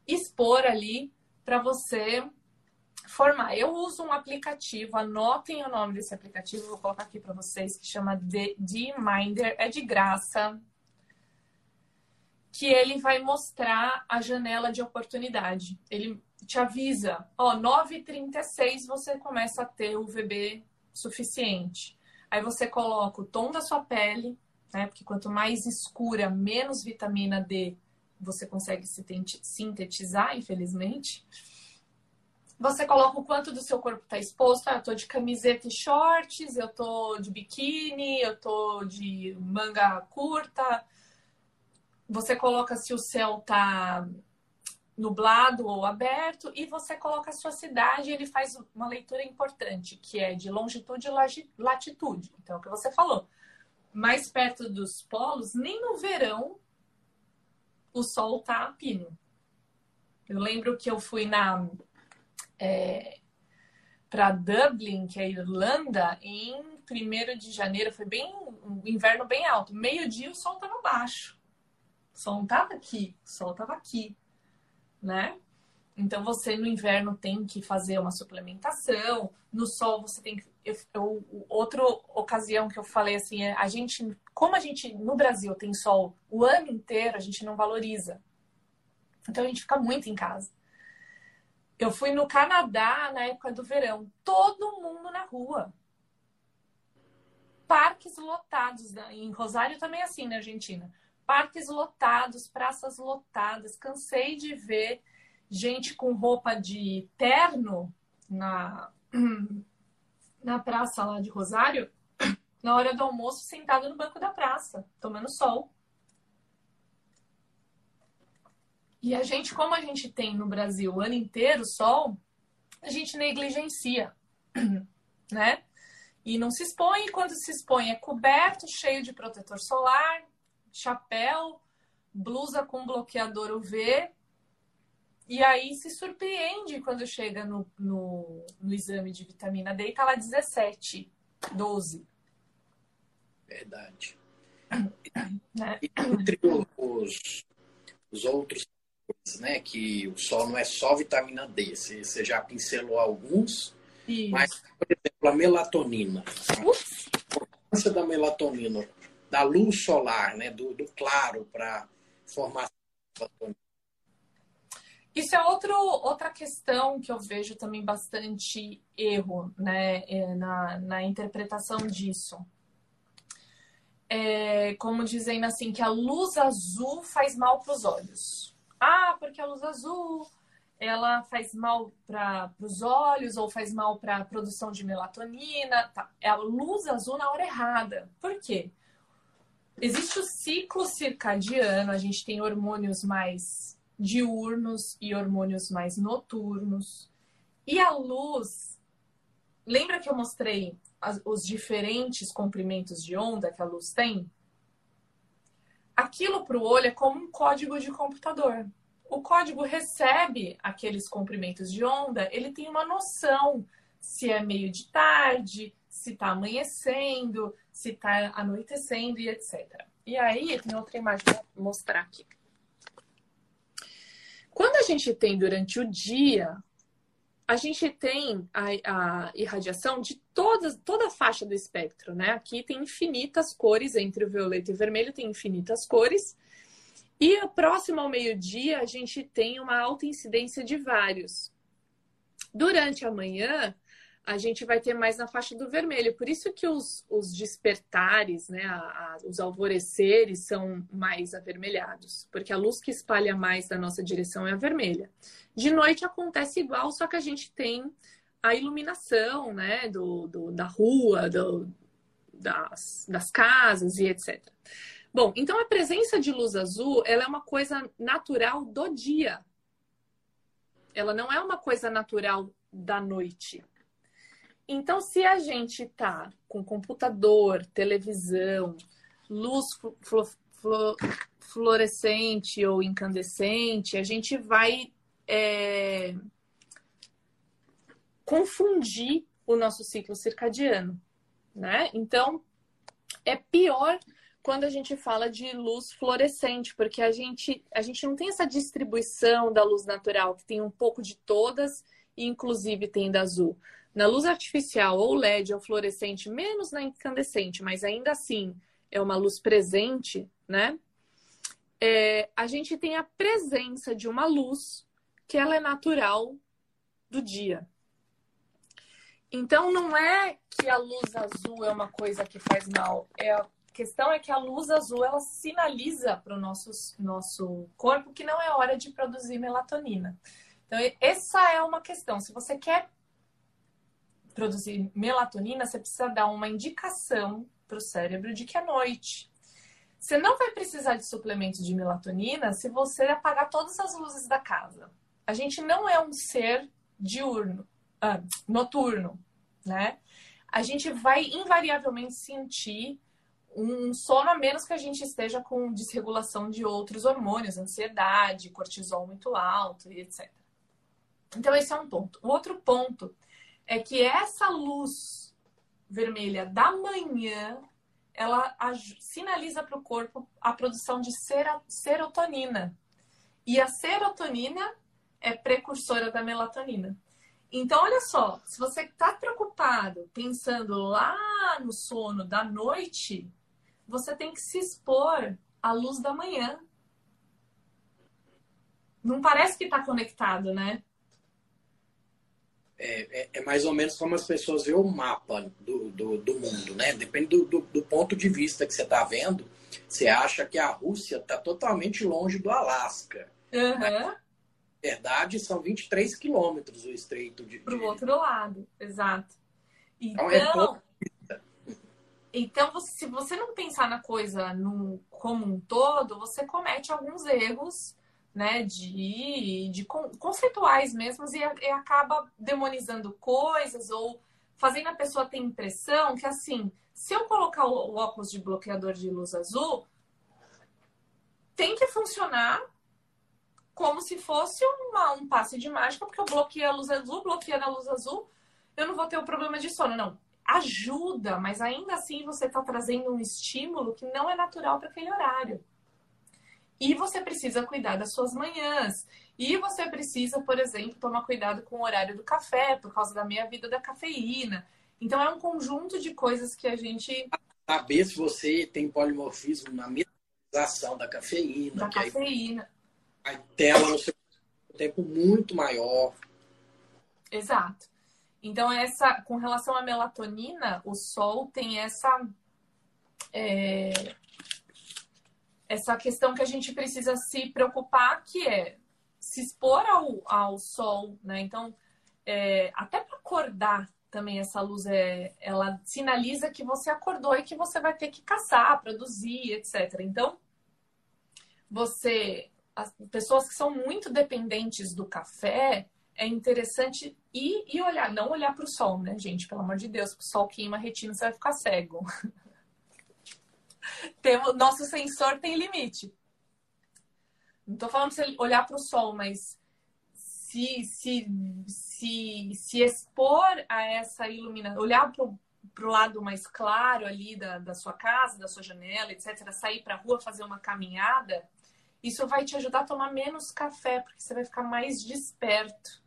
expor ali para você formar. Eu uso um aplicativo, anotem o nome desse aplicativo, vou colocar aqui para vocês, que chama D-Minder, é de graça, que ele vai mostrar a janela de oportunidade. Ele te avisa, ó, 9h36 você começa a ter o VB suficiente. Aí você coloca o tom da sua pele, né? Porque quanto mais escura, menos vitamina D você consegue sintetizar, infelizmente. Você coloca o quanto do seu corpo está exposto. Ah, eu tô de camiseta e shorts, eu tô de biquíni, eu tô de manga curta, você coloca se o céu tá nublado ou aberto e você coloca a sua cidade ele faz uma leitura importante, que é de longitude e latitude. Então, é o que você falou. Mais perto dos polos, nem no verão o sol tá a pino. Eu lembro que eu fui na é, para Dublin, que é Irlanda, em 1 de janeiro, foi bem um inverno bem alto. Meio-dia o sol estava baixo. O sol não estava aqui, o sol estava aqui, né? Então você no inverno tem que fazer uma suplementação, no sol você tem que. Eu, eu, outra ocasião que eu falei assim, é a gente, como a gente no Brasil tem sol o ano inteiro, a gente não valoriza. Então a gente fica muito em casa. Eu fui no Canadá na época do verão, todo mundo na rua. Parques lotados, né? em Rosário também é assim na Argentina parques lotados, praças lotadas. Cansei de ver gente com roupa de terno na, na praça lá de Rosário, na hora do almoço, sentado no banco da praça, tomando sol. E a gente, como a gente tem no Brasil o ano inteiro sol, a gente negligencia. né? E não se expõe, quando se expõe é coberto, cheio de protetor solar, chapéu, blusa com bloqueador UV. E aí se surpreende quando chega no, no, no exame de vitamina D e tá lá 17, 12. Verdade. Né? E entre os, os outros, né, que o sol não é só vitamina D, você, você já pincelou alguns, Isso. mas, por exemplo, a melatonina. Ups. A importância da melatonina, da luz solar, né, do, do claro para formação. Isso é outro, outra questão que eu vejo também bastante erro né, é, na, na interpretação disso é, como dizendo assim, que a luz azul faz mal para os olhos. Ah, porque a luz azul ela faz mal para os olhos ou faz mal para a produção de melatonina. Tá. É a luz azul na hora errada. Por quê? Existe o ciclo circadiano, a gente tem hormônios mais diurnos e hormônios mais noturnos. E a luz, lembra que eu mostrei as, os diferentes comprimentos de onda que a luz tem, aquilo para o olho é como um código de computador. O código recebe aqueles comprimentos de onda, ele tem uma noção se é meio de tarde, se está amanhecendo, se está anoitecendo e etc. E aí, tem outra imagem para mostrar aqui. Quando a gente tem durante o dia a gente tem a, a, irradiação de todas, toda a faixa do espectro, né? Aqui tem infinitas cores, entre o violeta e o vermelho tem infinitas cores. E próximo ao meio-dia, a gente tem uma alta incidência de vários. Durante a manhã, a gente vai ter mais na faixa do vermelho. Por isso que os, os despertares, né, a, a, os alvoreceres são mais avermelhados, porque a luz que espalha mais da nossa direção é a vermelha. De noite acontece igual, só que a gente tem a iluminação né, do, do da rua, do, das, das casas e etc. Bom, então a presença de luz azul ela é uma coisa natural do dia. Ela não é uma coisa natural da noite. Então, se a gente tá com computador, televisão, luz fluorescente ou incandescente, a gente vai é, confundir o nosso ciclo circadiano, né? Então, é pior quando a gente fala de luz fluorescente, porque a gente, a gente não tem essa distribuição da luz natural, que tem um pouco de todas, e inclusive tem da azul. Na luz artificial, ou LED, ou fluorescente, menos na incandescente, mas ainda assim é uma luz presente, né? É, a gente tem a presença de uma luz que ela é natural do dia. Então não é que a luz azul é uma coisa que faz mal, é a questão é que a luz azul ela sinaliza para o nosso, nosso corpo que não é hora de produzir melatonina. Então, essa é uma questão. Se você quer produzir melatonina, você precisa dar uma indicação para o cérebro de que é noite. Você não vai precisar de suplementos de melatonina se você apagar todas as luzes da casa. A gente não é um ser diurno, ah, noturno, né? A gente vai invariavelmente sentir um sono a menos que a gente esteja com desregulação de outros hormônios, ansiedade, cortisol muito alto e etc. Então, esse é um ponto. O outro ponto é que essa luz vermelha da manhã ela sinaliza para o corpo a produção de serotonina. E a serotonina é precursora da melatonina. Então, olha só, se você está preocupado pensando lá no sono da noite, você tem que se expor à luz da manhã. Não parece que está conectado, né? É, é, é, mais ou menos como as pessoas veem o mapa do, do, do mundo, né? Depende do, do, do, ponto de vista que você está vendo. Você acha que a Rússia está totalmente longe do Alasca. Uhum. Na verdade, são 23 quilômetros o estreito de. Para o outro lado, exato. Então, é então, é então se você não pensar na coisa no, como um todo, você comete alguns erros né, de, de conceituais mesmos e, e acaba demonizando coisas ou fazendo a pessoa ter impressão que, assim, se eu colocar o óculos de bloqueador de luz azul, tem que funcionar como se fosse uma, um passe de mágica, porque eu bloqueei a luz azul, bloqueei a luz azul, eu não vou ter o problema de sono. Não, ajuda, mas ainda assim você está trazendo um estímulo que não é natural para aquele horário. E você precisa cuidar das suas manhãs. E você precisa, por exemplo, tomar cuidado com o horário do café, por causa da meia vida da cafeína. Então é um conjunto de coisas que a gente. Saber se você tem polimorfismo na metabolização da cafeína. Da cafeína. A tela no seu tempo muito maior. Exato. Então, essa, com relação à melatonina, o sol tem essa. É, essa questão que a gente precisa se preocupar, que é se expor ao, ao sol, né? Então, é, até para acordar também essa luz é, ela sinaliza que você acordou e que você vai ter que caçar, produzir, etc. Então, você, as pessoas que são muito dependentes do café, é interessante ir e olhar, não olhar para o sol, né, gente? Pelo amor de Deus, o sol queima a retina, você vai ficar cego. tem, nosso sensor tem limite. Não estou falando para você olhar para o sol, mas se, se, se, se expor a essa iluminação, olhar para o lado mais claro ali da, da sua casa, da sua janela, etc., sair para a rua, fazer uma caminhada, isso vai te ajudar a tomar menos café, porque você vai ficar mais desperto.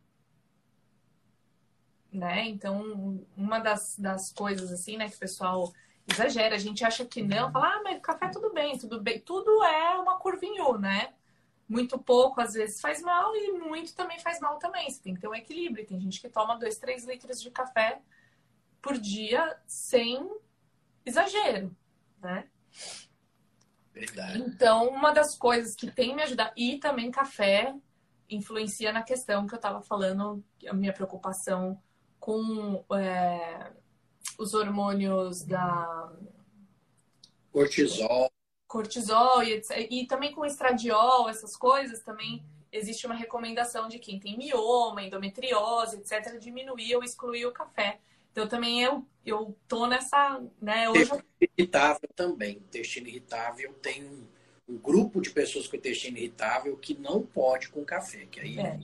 Né? Então, uma das, das coisas assim, né, que o pessoal exagera, a gente acha que não, fala, ah, mas café tudo bem, tudo bem, tudo é uma curvinha, né? muito pouco às vezes faz mal e muito também faz mal também. Você tem que ter um equilíbrio. Tem gente que toma 2, 3 litros de café por dia sem exagero, né? Verdade. Então, uma das coisas que tem me ajudado, e também café influencia na questão que eu estava falando, a minha preocupação com é, os hormônios da cortisol cortisol e, e também com estradiol, essas coisas, também existe uma recomendação de quem tem mioma, endometriose, etc., diminuir ou excluir o café. Então também eu, eu tô nessa, né, hoje... Intestino irritável também. Intestino irritável tem um, um, grupo de pessoas com intestino irritável que não pode com café, que aí é.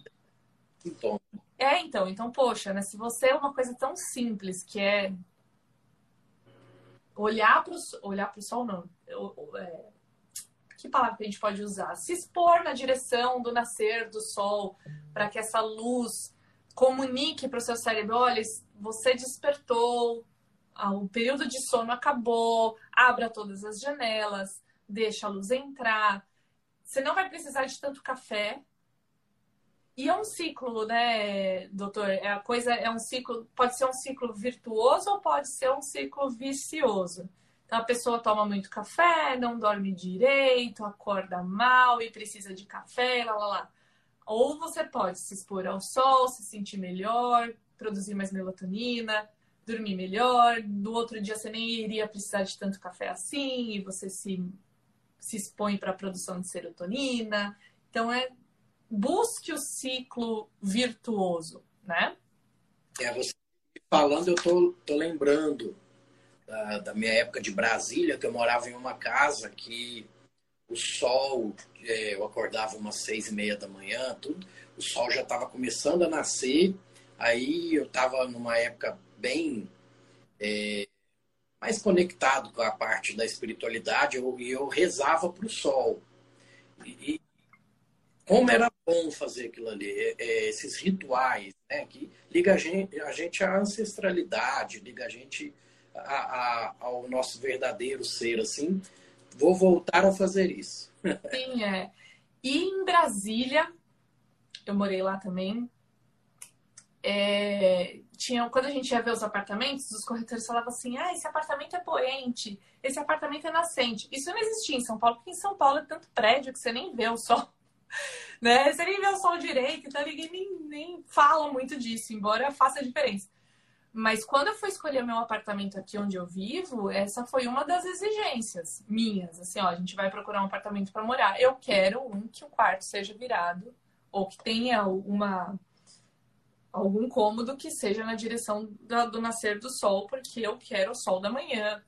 Então. É, então, então, poxa, né? Se você é uma coisa tão simples que é olhar para o olhar pro sol, não. É, que palavra que a gente pode usar? Se expor na direção do nascer do sol, para que essa luz comunique para o seu cérebro: olha, você despertou, o período de sono acabou, abra todas as janelas, deixa a luz entrar. Você não vai precisar de tanto café, e é um ciclo, né, doutor? É a coisa é um ciclo, pode ser um ciclo virtuoso ou pode ser um ciclo vicioso. Então a pessoa toma muito café, não dorme direito, acorda mal e precisa de café, lá lá lá. Ou você pode se expor ao sol, se sentir melhor, produzir mais melatonina, dormir melhor. Do outro dia você nem iria precisar de tanto café assim e você se, se expõe para a produção de serotonina. Então é busque o ciclo virtuoso, né? É, você falando, eu tô, tô lembrando da, da, minha época de Brasília, que eu morava em uma casa que o sol, é, eu acordava umas seis e meia da manhã, tudo, o sol já estava começando a nascer, aí eu estava numa época bem é, mais conectado com a parte da espiritualidade, e eu, eu rezava para o sol. E, como era bom fazer aquilo ali, é, é, esses rituais, né, que liga a gente, a gente à ancestralidade, liga a gente a, a, ao nosso verdadeiro ser, assim. Vou voltar a fazer isso. Sim, é. E em Brasília, eu morei lá também, é, tinha, quando a gente ia ver os apartamentos, os corretores falavam assim: ah, esse apartamento é poente, esse apartamento é nascente. Isso não existia em São Paulo, porque em São Paulo é tanto prédio que você nem vê o sol né? Você nem vê o sol direito, então ninguém nem, nem fala muito disso, embora faça diferença. Mas quando eu fui escolher meu apartamento aqui onde eu vivo, essa foi uma das exigências minhas. Assim, ó, a gente vai procurar um apartamento para morar. Eu quero um que o quarto seja virado ou que tenha uma algum cômodo que seja na direção do, do nascer do sol, porque eu quero o sol da manhã.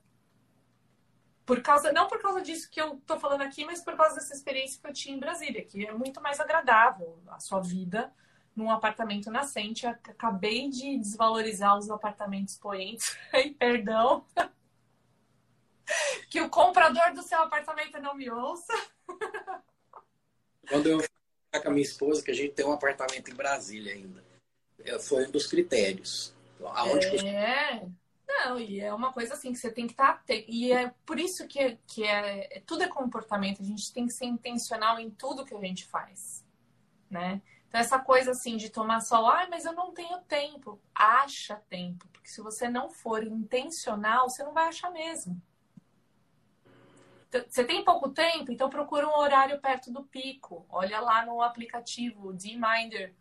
Por causa, não por causa disso que eu tô falando aqui, mas por causa dessa experiência que eu tinha em Brasília, que é muito mais agradável a sua vida num apartamento nascente. Acabei de desvalorizar os apartamentos poentes. perdão. que o comprador do seu apartamento não me ouça. Quando eu fui com a minha esposa, que a gente tem um apartamento em Brasília ainda. É, foi um dos critérios. Aonde é. Você... Não, e é uma coisa assim que você tem que estar. Tá, e é por isso que, que é, tudo é comportamento. A gente tem que ser intencional em tudo que a gente faz. Né? Então, essa coisa assim de tomar sol, ah, mas eu não tenho tempo. Acha tempo. Porque se você não for intencional, você não vai achar mesmo. Você tem pouco tempo, então procura um horário perto do pico. Olha lá no aplicativo D-Minder.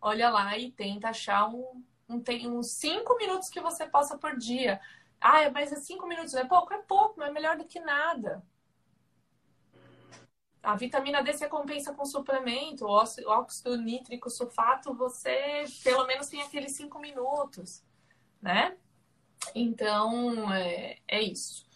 Olha lá e tenta achar um, um, tem uns cinco minutos que você possa por dia. Ah, mas é cinco minutos não é pouco? É pouco, mas é melhor do que nada. A vitamina D você compensa com suplemento, o óxido nítrico sulfato, você pelo menos tem aqueles cinco minutos, né? Então, é, é isso.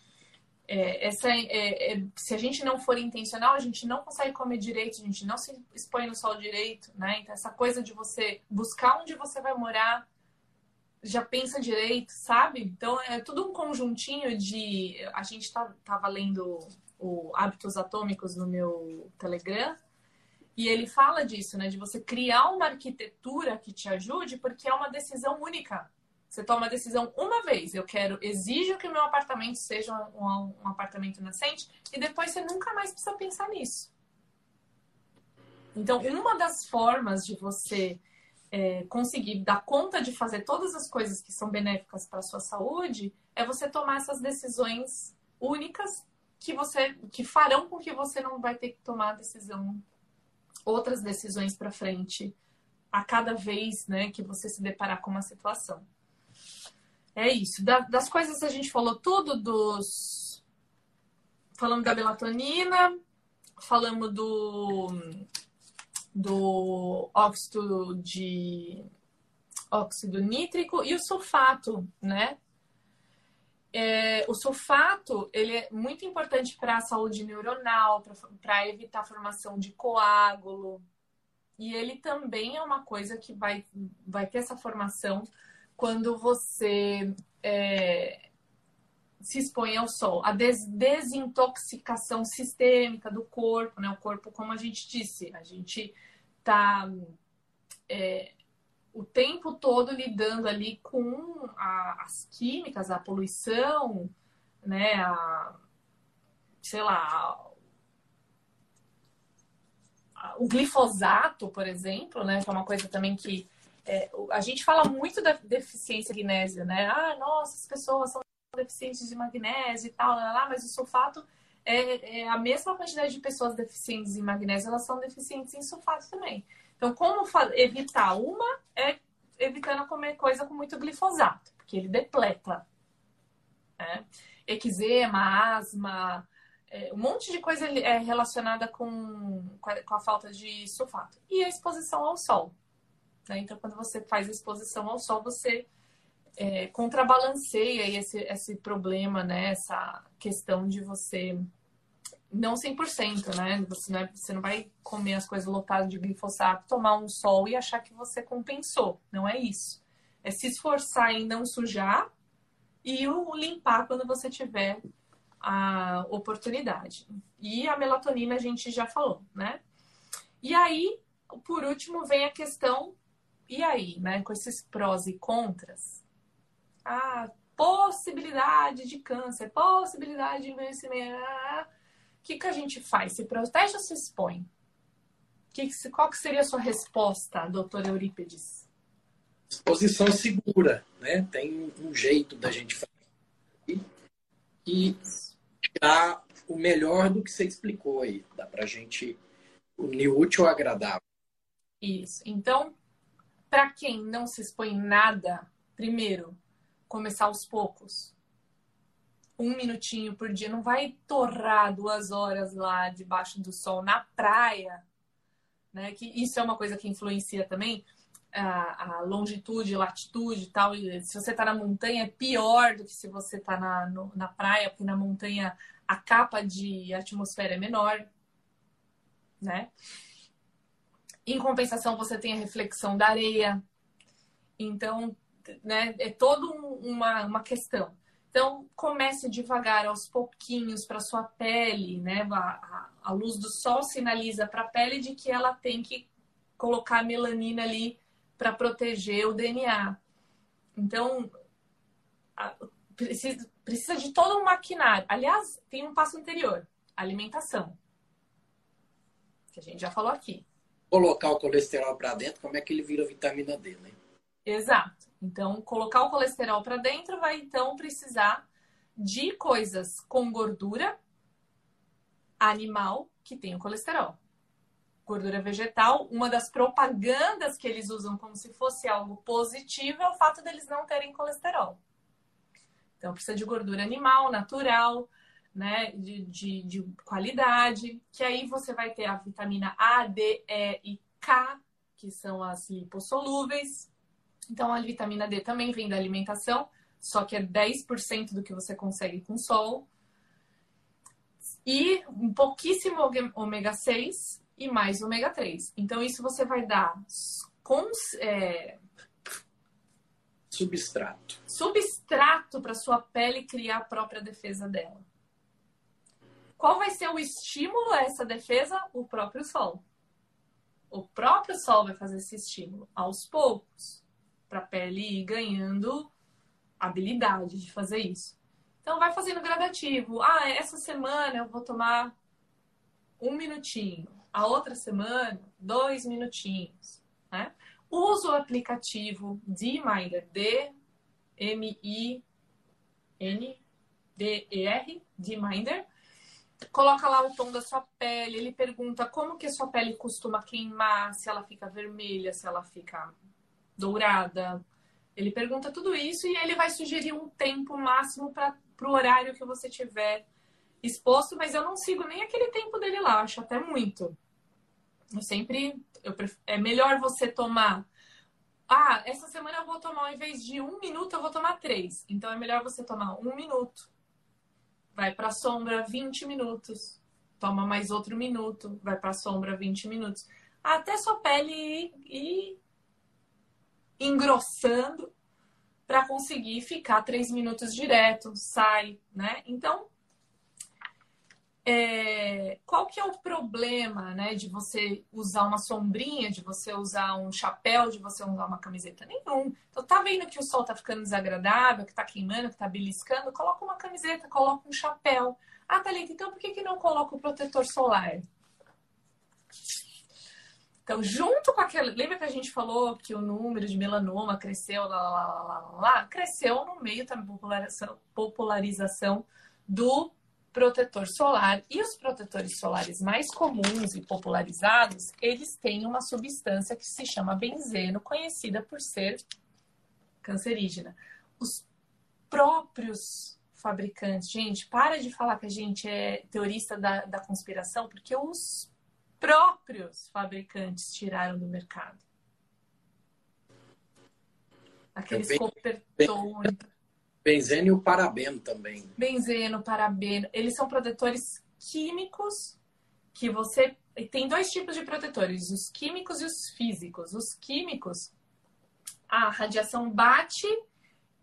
É, essa, é, é, se a gente não for intencional, a gente não consegue comer direito, a gente não se expõe no sol direito, né? Então, essa coisa de você buscar onde você vai morar, já pensa direito, sabe? Então, é tudo um conjuntinho de. A gente tá, tava lendo o Hábitos Atômicos no meu Telegram, e ele fala disso, né? De você criar uma arquitetura que te ajude, porque é uma decisão única. Você toma a decisão uma vez, eu quero, exijo que o meu apartamento seja um, um apartamento nascente, e depois você nunca mais precisa pensar nisso. Então, uma das formas de você é, conseguir dar conta de fazer todas as coisas que são benéficas para a sua saúde é você tomar essas decisões únicas que você que farão com que você não vai ter que tomar decisão outras decisões para frente a cada vez né, que você se deparar com uma situação. É isso. Da, das coisas a gente falou tudo dos. Falamos da melatonina, falamos do, do óxido de óxido nítrico e o sulfato, né? É, o sulfato ele é muito importante para a saúde neuronal, para evitar a formação de coágulo. E ele também é uma coisa que vai, vai ter essa formação quando você é, se expõe ao sol. A des desintoxicação sistêmica do corpo, né? O corpo, como a gente disse, a gente tá é, o tempo todo lidando ali com a, as químicas, a poluição, né? A, sei lá, o glifosato, por exemplo, né? Que é uma coisa também que é, a gente fala muito da deficiência magnésia, né? Ah, nossa, as pessoas são deficientes de magnésio e tal, lá, lá, mas o sulfato é, é, a mesma quantidade de pessoas deficientes em magnésio, elas são deficientes em sulfato também. Então, como evitar uma é evitando comer coisa com muito glifosato, porque ele depleta. Né? Eczema, asma, é, um monte de coisa é relacionada com, com a falta de sulfato. E a exposição ao sol. Né? Então, quando você faz exposição ao sol, você é, contrabalanceia esse, esse problema, né? essa questão de você não 100%, né? Você não, é, você não vai comer as coisas lotadas de glifosato, tomar um sol e achar que você compensou. Não é isso. É se esforçar em não sujar e o limpar quando você tiver a oportunidade. E a melatonina a gente já falou, né? E aí, por último, vem a questão e aí, né, com esses prós e contras, a possibilidade de câncer, possibilidade de envelhecimento, o que, que a gente faz? Se protege ou se expõe? Que, qual que seria a sua resposta, doutor Eurípedes? Exposição segura, né? Tem um jeito da gente fazer e tirar o melhor do que você explicou aí. Dá pra gente unir útil ao agradável. Isso. Então, para quem não se expõe em nada, primeiro, começar aos poucos. Um minutinho por dia. Não vai torrar duas horas lá debaixo do sol na praia, né? Que isso é uma coisa que influencia também. a, a longitude, latitude e tal. E se você está na montanha, é pior do que se você está na, no, na praia, porque na montanha a capa de atmosfera é menor, né? Em compensação, você tem a reflexão da areia. Então, né, é toda uma, uma questão. Então, comece devagar, aos pouquinhos, para sua pele, né? A, a, a, luz do sol sinaliza para a pele de que ela tem que colocar a melanina ali para proteger o DNA. Então, a, precisa, precisa de todo um maquinário. Aliás, tem um passo anterior: alimentação. Que a gente já falou aqui. Colocar o colesterol para dentro, como é que ele vira vitamina D, né? Exato. Então, colocar o colesterol para dentro vai então precisar de coisas com gordura animal que tem o colesterol. Gordura vegetal, uma das propagandas que eles usam como se fosse algo positivo é o fato deles não terem colesterol. Então, precisa de gordura animal, natural, né, de, de, de qualidade, que aí você vai ter a vitamina A, D, E e K, que são as lipossolúveis. Então, a vitamina D também vem da alimentação, só que é 10% do que você consegue com sol. E um pouquíssimo ômega 6 e mais ômega 3. Então, isso você vai dar com, é, Substrato. Substrato para sua pele criar a própria defesa dela. Qual vai ser o estímulo a essa defesa? O próprio sol. O próprio sol vai fazer esse estímulo aos poucos para a pele ir ganhando habilidade de fazer isso. Então vai fazendo gradativo. Ah, essa semana eu vou tomar um minutinho. A outra semana, dois minutinhos. Né? Usa o aplicativo D-Minder, D-M-I-N-D-E-R, D-Minder. Coloca lá o tom da sua pele, ele pergunta como que a sua pele costuma queimar, se ela fica vermelha, se ela fica dourada. Ele pergunta tudo isso e ele vai sugerir um tempo máximo para o horário que você tiver exposto, mas eu não sigo nem aquele tempo dele lá, acho até muito. Eu sempre. Eu pref... É melhor você tomar. Ah, essa semana eu vou tomar, ao invés de um minuto, eu vou tomar três. Então é melhor você tomar um minuto. Vai para sombra 20 minutos. Toma mais outro minuto. Vai para sombra 20 minutos. Até sua pele ir, ir engrossando para conseguir ficar três minutos direto. Sai, né? Então, é, qual que é o problema, né, de você usar uma sombrinha, de você usar um chapéu, de você usar uma camiseta? Nenhum. Então, tá vendo que o sol tá ficando desagradável, que tá queimando, que tá beliscando? Coloca uma camiseta, coloca um chapéu. Ah, Thalita, então por que, que não coloca o protetor solar? Então, junto com aquele. Lembra que a gente falou que o número de melanoma cresceu, lá, lá, lá, lá, lá? Cresceu no meio da popularização, popularização do protetor solar. E os protetores solares mais comuns e popularizados, eles têm uma substância que se chama benzeno, conhecida por ser cancerígena. Os próprios fabricantes, gente, para de falar que a gente é teorista da, da conspiração, porque os próprios fabricantes tiraram do mercado. Aqueles é copertões. Benzeno e o parabeno também. Benzeno, parabeno. Eles são protetores químicos que você. Tem dois tipos de protetores, os químicos e os físicos. Os químicos, a radiação bate,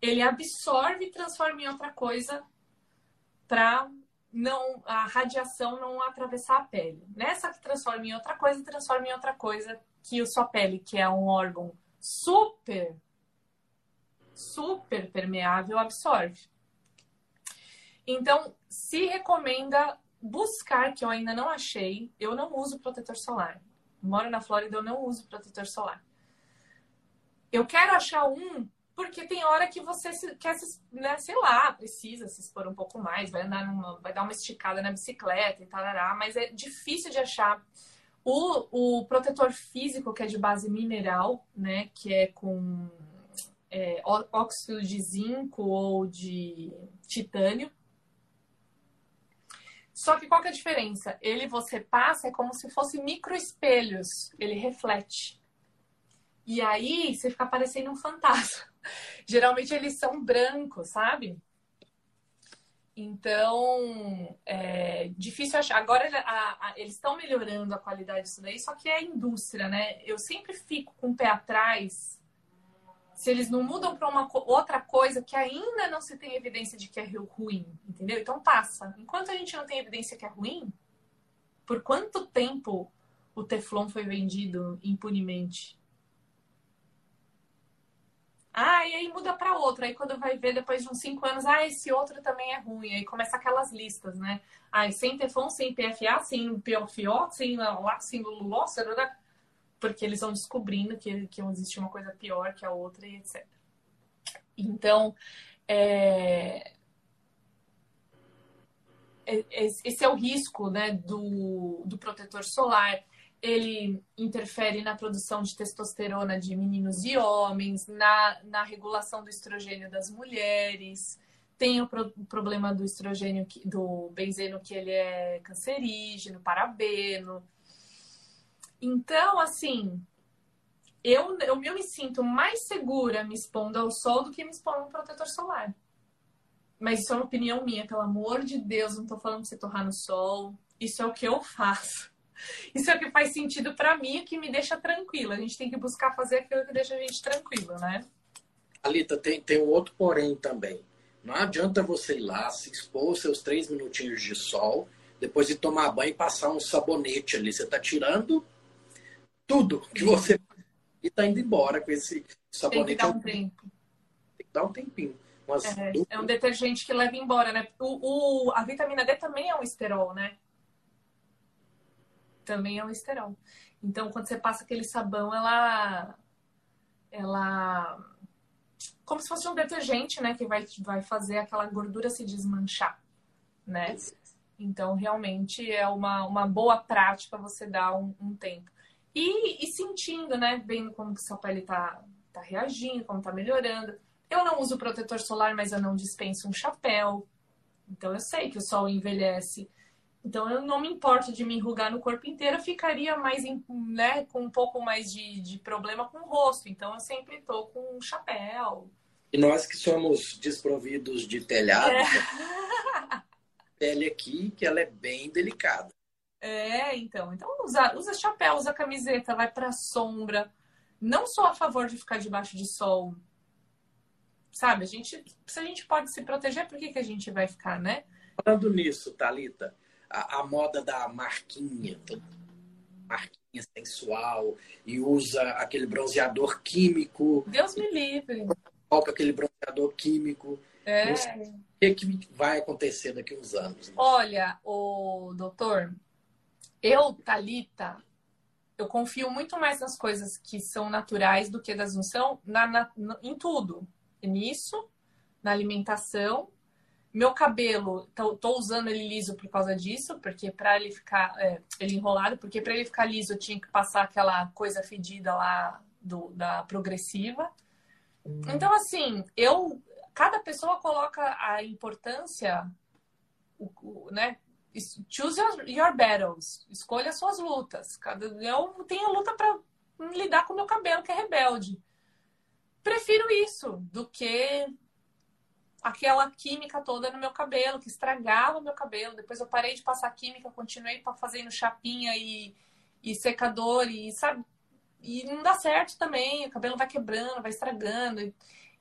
ele absorve e transforma em outra coisa para não a radiação não atravessar a pele. Nessa que transforma em outra coisa, transforma em outra coisa que a sua pele, que é um órgão super super permeável absorve. Então, se recomenda buscar, que eu ainda não achei, eu não uso protetor solar. Moro na Flórida, eu não uso protetor solar. Eu quero achar um porque tem hora que você quer, né, sei lá, precisa se expor um pouco mais, vai andar numa, vai dar uma esticada na bicicleta e tal, mas é difícil de achar. O, o protetor físico, que é de base mineral, né, que é com é, óxido de zinco ou de titânio. Só que qual que é a diferença? Ele você passa é como se fosse microespelhos, ele reflete. E aí você fica parecendo um fantasma. Geralmente eles são brancos, sabe? Então, é difícil achar. Agora a, a, eles estão melhorando a qualidade disso daí, só que é a indústria, né? Eu sempre fico com o pé atrás se eles não mudam para uma outra coisa que ainda não se tem evidência de que é ruim, entendeu? Então passa. Enquanto a gente não tem evidência que é ruim, por quanto tempo o Teflon foi vendido impunemente? Ah, e aí muda para outro. Aí quando vai ver depois de uns cinco anos, ah, esse outro também é ruim. Aí começa aquelas listas, né? Ah, sem Teflon, sem PFA, sem PFO, sem lá, sem Lululó, porque eles vão descobrindo que, que existe uma coisa pior que a outra e etc. Então, é... é esse é o risco né, do, do protetor solar ele interfere na produção de testosterona de meninos e homens, na, na regulação do estrogênio das mulheres. Tem o, pro, o problema do estrogênio, do benzeno, que ele é cancerígeno, parabeno. Então, assim, eu, eu, eu me sinto mais segura me expondo ao sol do que me expondo a um protetor solar. Mas isso é uma opinião minha, pelo amor de Deus, não tô falando pra você torrar no sol. Isso é o que eu faço. Isso é o que faz sentido para mim e que me deixa tranquila. A gente tem que buscar fazer aquilo que deixa a gente tranquila, né? Alita, tem, tem um outro porém também. Não adianta você ir lá, se expor seus três minutinhos de sol, depois de tomar banho e passar um sabonete ali. Você está tirando tudo que você. E está indo embora com esse sabonete. Tem que dar um tempo. Tem que dar um tempinho. É, é, um detergente que leva embora, né? O, o, a vitamina D também é um esterol, né? Também é um esterol. Então, quando você passa aquele sabão, ela. Ela. Como se fosse um detergente, né? Que vai, vai fazer aquela gordura se desmanchar, né? Então, realmente é uma, uma boa prática você dar um, um tempo. E, e, sentindo, né? Vendo como que sua pele tá, tá reagindo, como tá melhorando. Eu não uso protetor solar, mas eu não dispenso um chapéu. Então, eu sei que o sol envelhece então eu não me importo de me enrugar no corpo inteiro, eu ficaria mais, né, com um pouco mais de, de problema com o rosto. Então eu sempre estou com um chapéu. E nós que somos desprovidos de telhado, é. pele aqui, que ela é bem delicada. É, então. Então usa, usa chapéu, usa camiseta, vai pra sombra. Não sou a favor de ficar debaixo de sol. Sabe, a gente, se a gente pode se proteger, por que, que a gente vai ficar, né? Falando nisso, Talita, a, a moda da marquinha, marquinha sensual, e usa aquele bronzeador químico. Deus me livre. Coloca aquele bronzeador químico. É. O que, que vai acontecer daqui a uns anos? Né? Olha, o doutor, eu, Talita, eu confio muito mais nas coisas que são naturais do que das não são, na, na, em tudo. Nisso, na alimentação meu cabelo, tô, tô, usando ele liso por causa disso, porque para ele ficar é, ele enrolado, porque para ele ficar liso eu tinha que passar aquela coisa fedida lá do, da progressiva. Hum. Então assim, eu cada pessoa coloca a importância, o, o, né? Choose your, your, battles, escolha suas lutas. Cada, eu tenho luta para lidar com o meu cabelo que é rebelde. Prefiro isso do que aquela química toda no meu cabelo, que estragava o meu cabelo. Depois eu parei de passar química, continuei fazendo chapinha e, e secador, e sabe? E não dá certo também, o cabelo vai quebrando, vai estragando.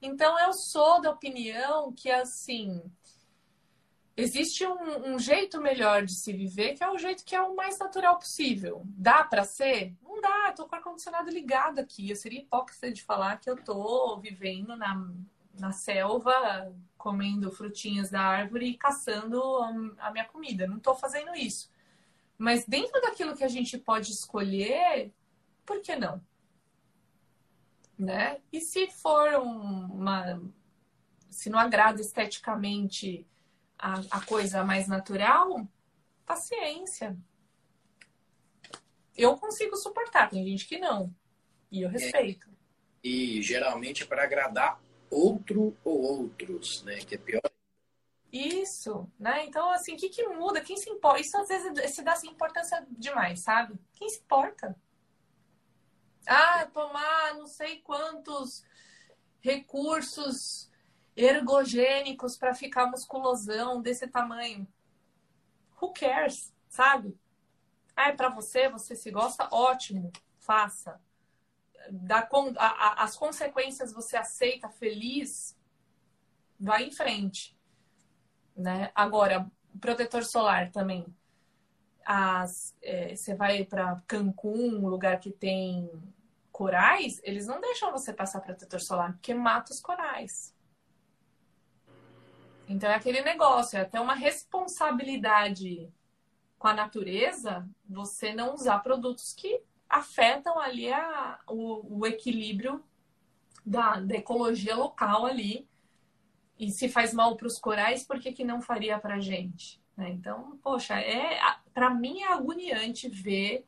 Então eu sou da opinião que assim existe um, um, jeito melhor de se viver, que é o jeito que é o mais natural possível. Dá para ser? Não dá, eu tô com o ar-condicionado ligado aqui. Eu seria hipócrita de falar que eu tô vivendo na, na selva comendo frutinhas da árvore e caçando a minha comida. Não estou fazendo isso. Mas dentro daquilo que a gente pode escolher, por que não? Né? E se for uma. Se não agrada esteticamente a, a coisa mais natural, paciência. Eu consigo suportar, tem gente que não. E eu é. respeito. É, e geralmente é para agradar outro ou outros, né? Que é pior. Isso, né? Então, assim, o que, que muda? Quem se importa? Isso às vezes se dá assim, importância demais, sabe? Quem se importa? Ah, tomar não sei quantos recursos ergogênicos para ficar musculosão desse tamanho. Who cares, sabe? Ah, é para você, você se gosta, ótimo, faça. Da, a, a, as consequências você aceita feliz, vai em frente. Né? Agora, protetor solar também. As, é, você vai para Cancún, lugar que tem corais, eles não deixam você passar protetor solar, porque mata os corais. Então é aquele negócio, é até uma responsabilidade com a natureza você não usar produtos que afetam ali a, o, o equilíbrio da, da, ecologia local ali. E se faz mal para os corais, por que, que não faria para a gente? Né? Então, poxa, é para mim é agoniante ver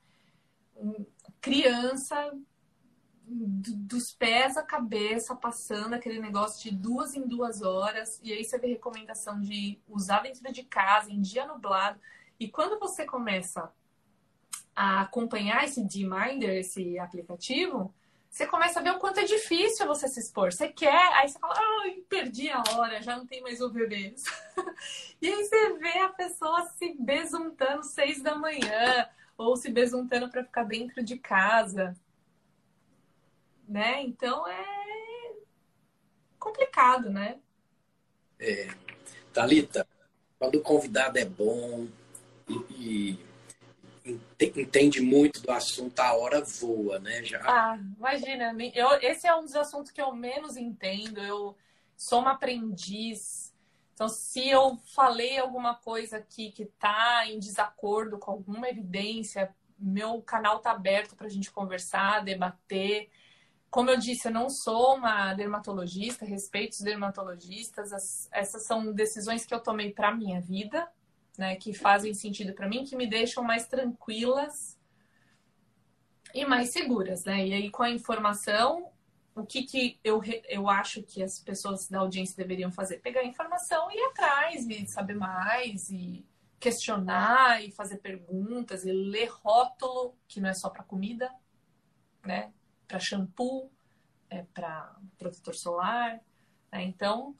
criança dos pés à cabeça, passando aquele negócio de duas em duas horas, e aí você vê recomendação de usar dentro de casa, em dia nublado. E quando você começa a acompanhar esse D-Minder, esse aplicativo, você começa a ver o quanto é difícil você se expor. Você quer, aí você fala, ai, perdi a hora, já não tem mais o bebê. e aí você vê a pessoa se besuntando seis da manhã, ou se besuntando para ficar dentro de casa né? Então é complicado, né? É. Thalita, quando o convidado é bom e entende muito do assunto, a hora voa, né? Já... Ah, imagina, eu, esse é um dos assuntos que eu menos entendo. Eu sou uma aprendiz. Então, se eu falei alguma coisa aqui que está em desacordo com alguma evidência, meu canal está aberto para a gente conversar, debater. Como eu disse, eu não sou uma dermatologista, respeito os dermatologistas. As, essas são decisões que eu tomei para minha vida, né, que fazem sentido para mim, que me deixam mais tranquilas e mais seguras, né? E aí com a informação, o que, que eu, eu acho que as pessoas da audiência deveriam fazer? Pegar a informação e ir atrás e saber mais e questionar e fazer perguntas e ler rótulo, que não é só para comida, né? para shampoo, é, para protetor solar. Né? Então,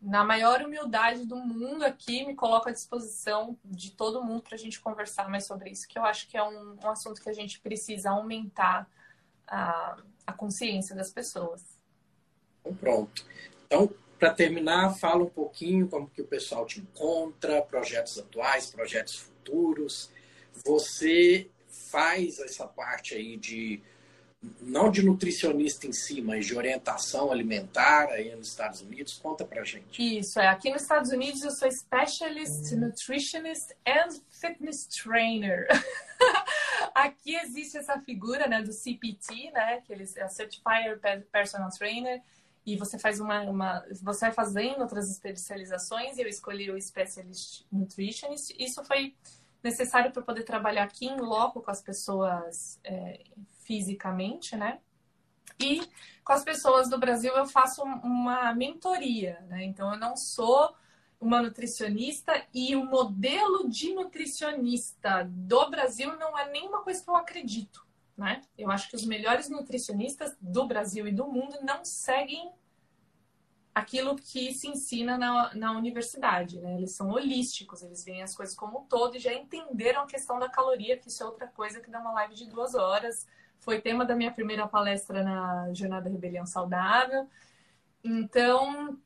na maior humildade do mundo aqui, me coloco à disposição de todo mundo para a gente conversar mais sobre isso, que eu acho que é um, um assunto que a gente precisa aumentar a, a consciência das pessoas. Então, pronto. Então, para terminar, fala um pouquinho como que o pessoal te encontra, projetos atuais, projetos futuros. Você faz essa parte aí de não de nutricionista em si, mas de orientação alimentar aí nos Estados Unidos. Conta pra gente. Isso, é. Aqui nos Estados Unidos eu sou Specialist Nutritionist and Fitness Trainer. Aqui existe essa figura né, do CPT, né, que eles é Certified Personal Trainer, e você faz uma, uma, você vai fazendo outras especializações, e eu escolhi o Specialist Nutritionist. Isso foi necessário para poder trabalhar aqui em loco com as pessoas é, fisicamente, né? E com as pessoas do Brasil eu faço uma mentoria, né? Então eu não sou uma nutricionista e o modelo de nutricionista do Brasil não é nenhuma coisa que eu acredito, né? Eu acho que os melhores nutricionistas do Brasil e do mundo não seguem aquilo que se ensina na, na universidade, né? Eles são holísticos, eles veem as coisas como um todo e já entenderam a questão da caloria, que isso é outra coisa que dá uma live de duas horas foi tema da minha primeira palestra na Jornada Rebelião Saudável. Então,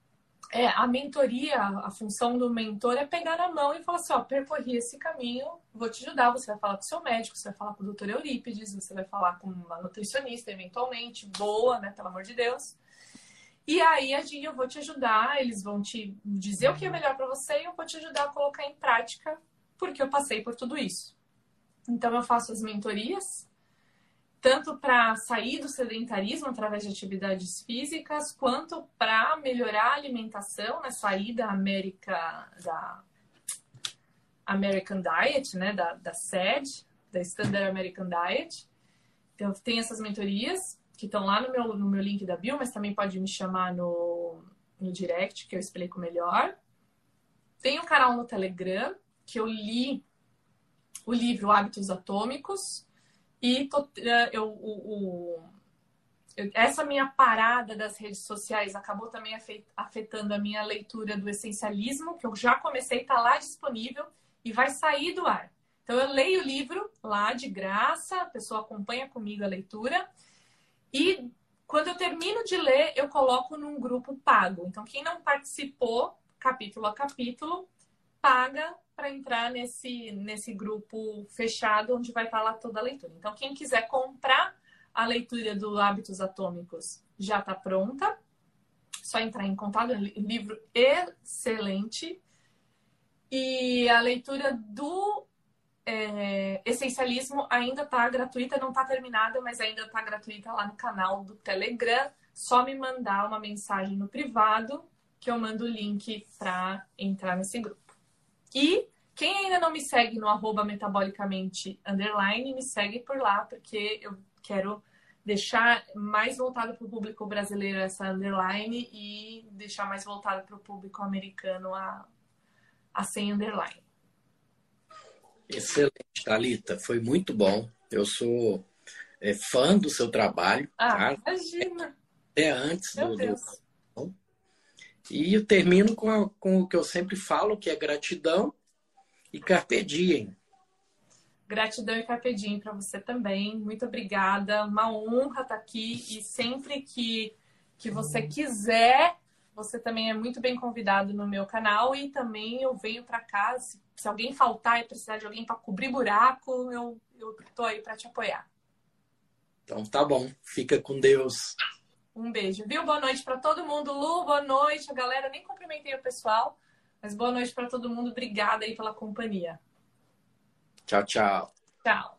é, a mentoria, a função do mentor é pegar na mão e falar assim, ó, percorri esse caminho, vou te ajudar, você vai falar com o seu médico, você vai falar com o doutor Eurípides, você vai falar com uma nutricionista, eventualmente, boa, né, pelo amor de Deus. E aí, a eu vou te ajudar, eles vão te dizer o que é melhor para você e eu vou te ajudar a colocar em prática, porque eu passei por tudo isso. Então, eu faço as mentorias, tanto para sair do sedentarismo através de atividades físicas, quanto para melhorar a alimentação, né? sair da América, da American Diet, né? da, da SED, da Standard American Diet. Então, tem essas mentorias que estão lá no meu, no meu link da bio, mas também pode me chamar no, no direct, que eu explico melhor. Tem um canal no Telegram, que eu li o livro Hábitos Atômicos, E tô, eh, eu, o, o, essa minha parada das redes sociais acabou também afetando a minha leitura do essencialismo, que eu já comecei, está lá disponível e vai sair do ar. Então eu leio o livro lá de graça, a pessoa acompanha comigo a leitura e quando eu termino de ler, eu coloco num grupo pago. Então quem não participou, capítulo a capítulo, paga para entrar nesse nesse grupo fechado onde vai estar lá toda a leitura. Então quem quiser comprar a leitura do Hábitos Atômicos já está pronta. Só entrar em contato, é um livro excelente. E a leitura do é, Essencialismo ainda está gratuita, não está terminada, mas ainda está gratuita lá no canal do Telegram. Só me mandar uma mensagem no privado que eu mando o link para entrar nesse grupo. E quem ainda não me segue no arroba metabolicamente underline, me segue por lá, porque eu quero deixar mais voltado para o público brasileiro essa underline e deixar mais voltado para o público americano a, a sem underline. Excelente, Thalita. Foi muito bom. Eu sou é, fã do seu trabalho. Ah, tá? imagina. Até antes Meu do, Deus. do... E eu termino com, a, com o que eu sempre falo, que é gratidão e carpe diem. Gratidão e carpe diem para você também. Muito obrigada. Uma honra estar tá aqui e sempre que, que você quiser, você também é muito bem convidado no meu canal e também eu venho para cá. Se, se, alguém faltar e precisar de alguém para cobrir buraco, eu, eu tô aí para te apoiar. Então tá bom. Fica com Deus. Um beijo, viu? Boa noite para todo mundo. Lu, boa noite. A galera, nem cumprimentei o pessoal, mas boa noite para todo mundo. Obrigada aí pela companhia. Tchau, tchau. Tchau.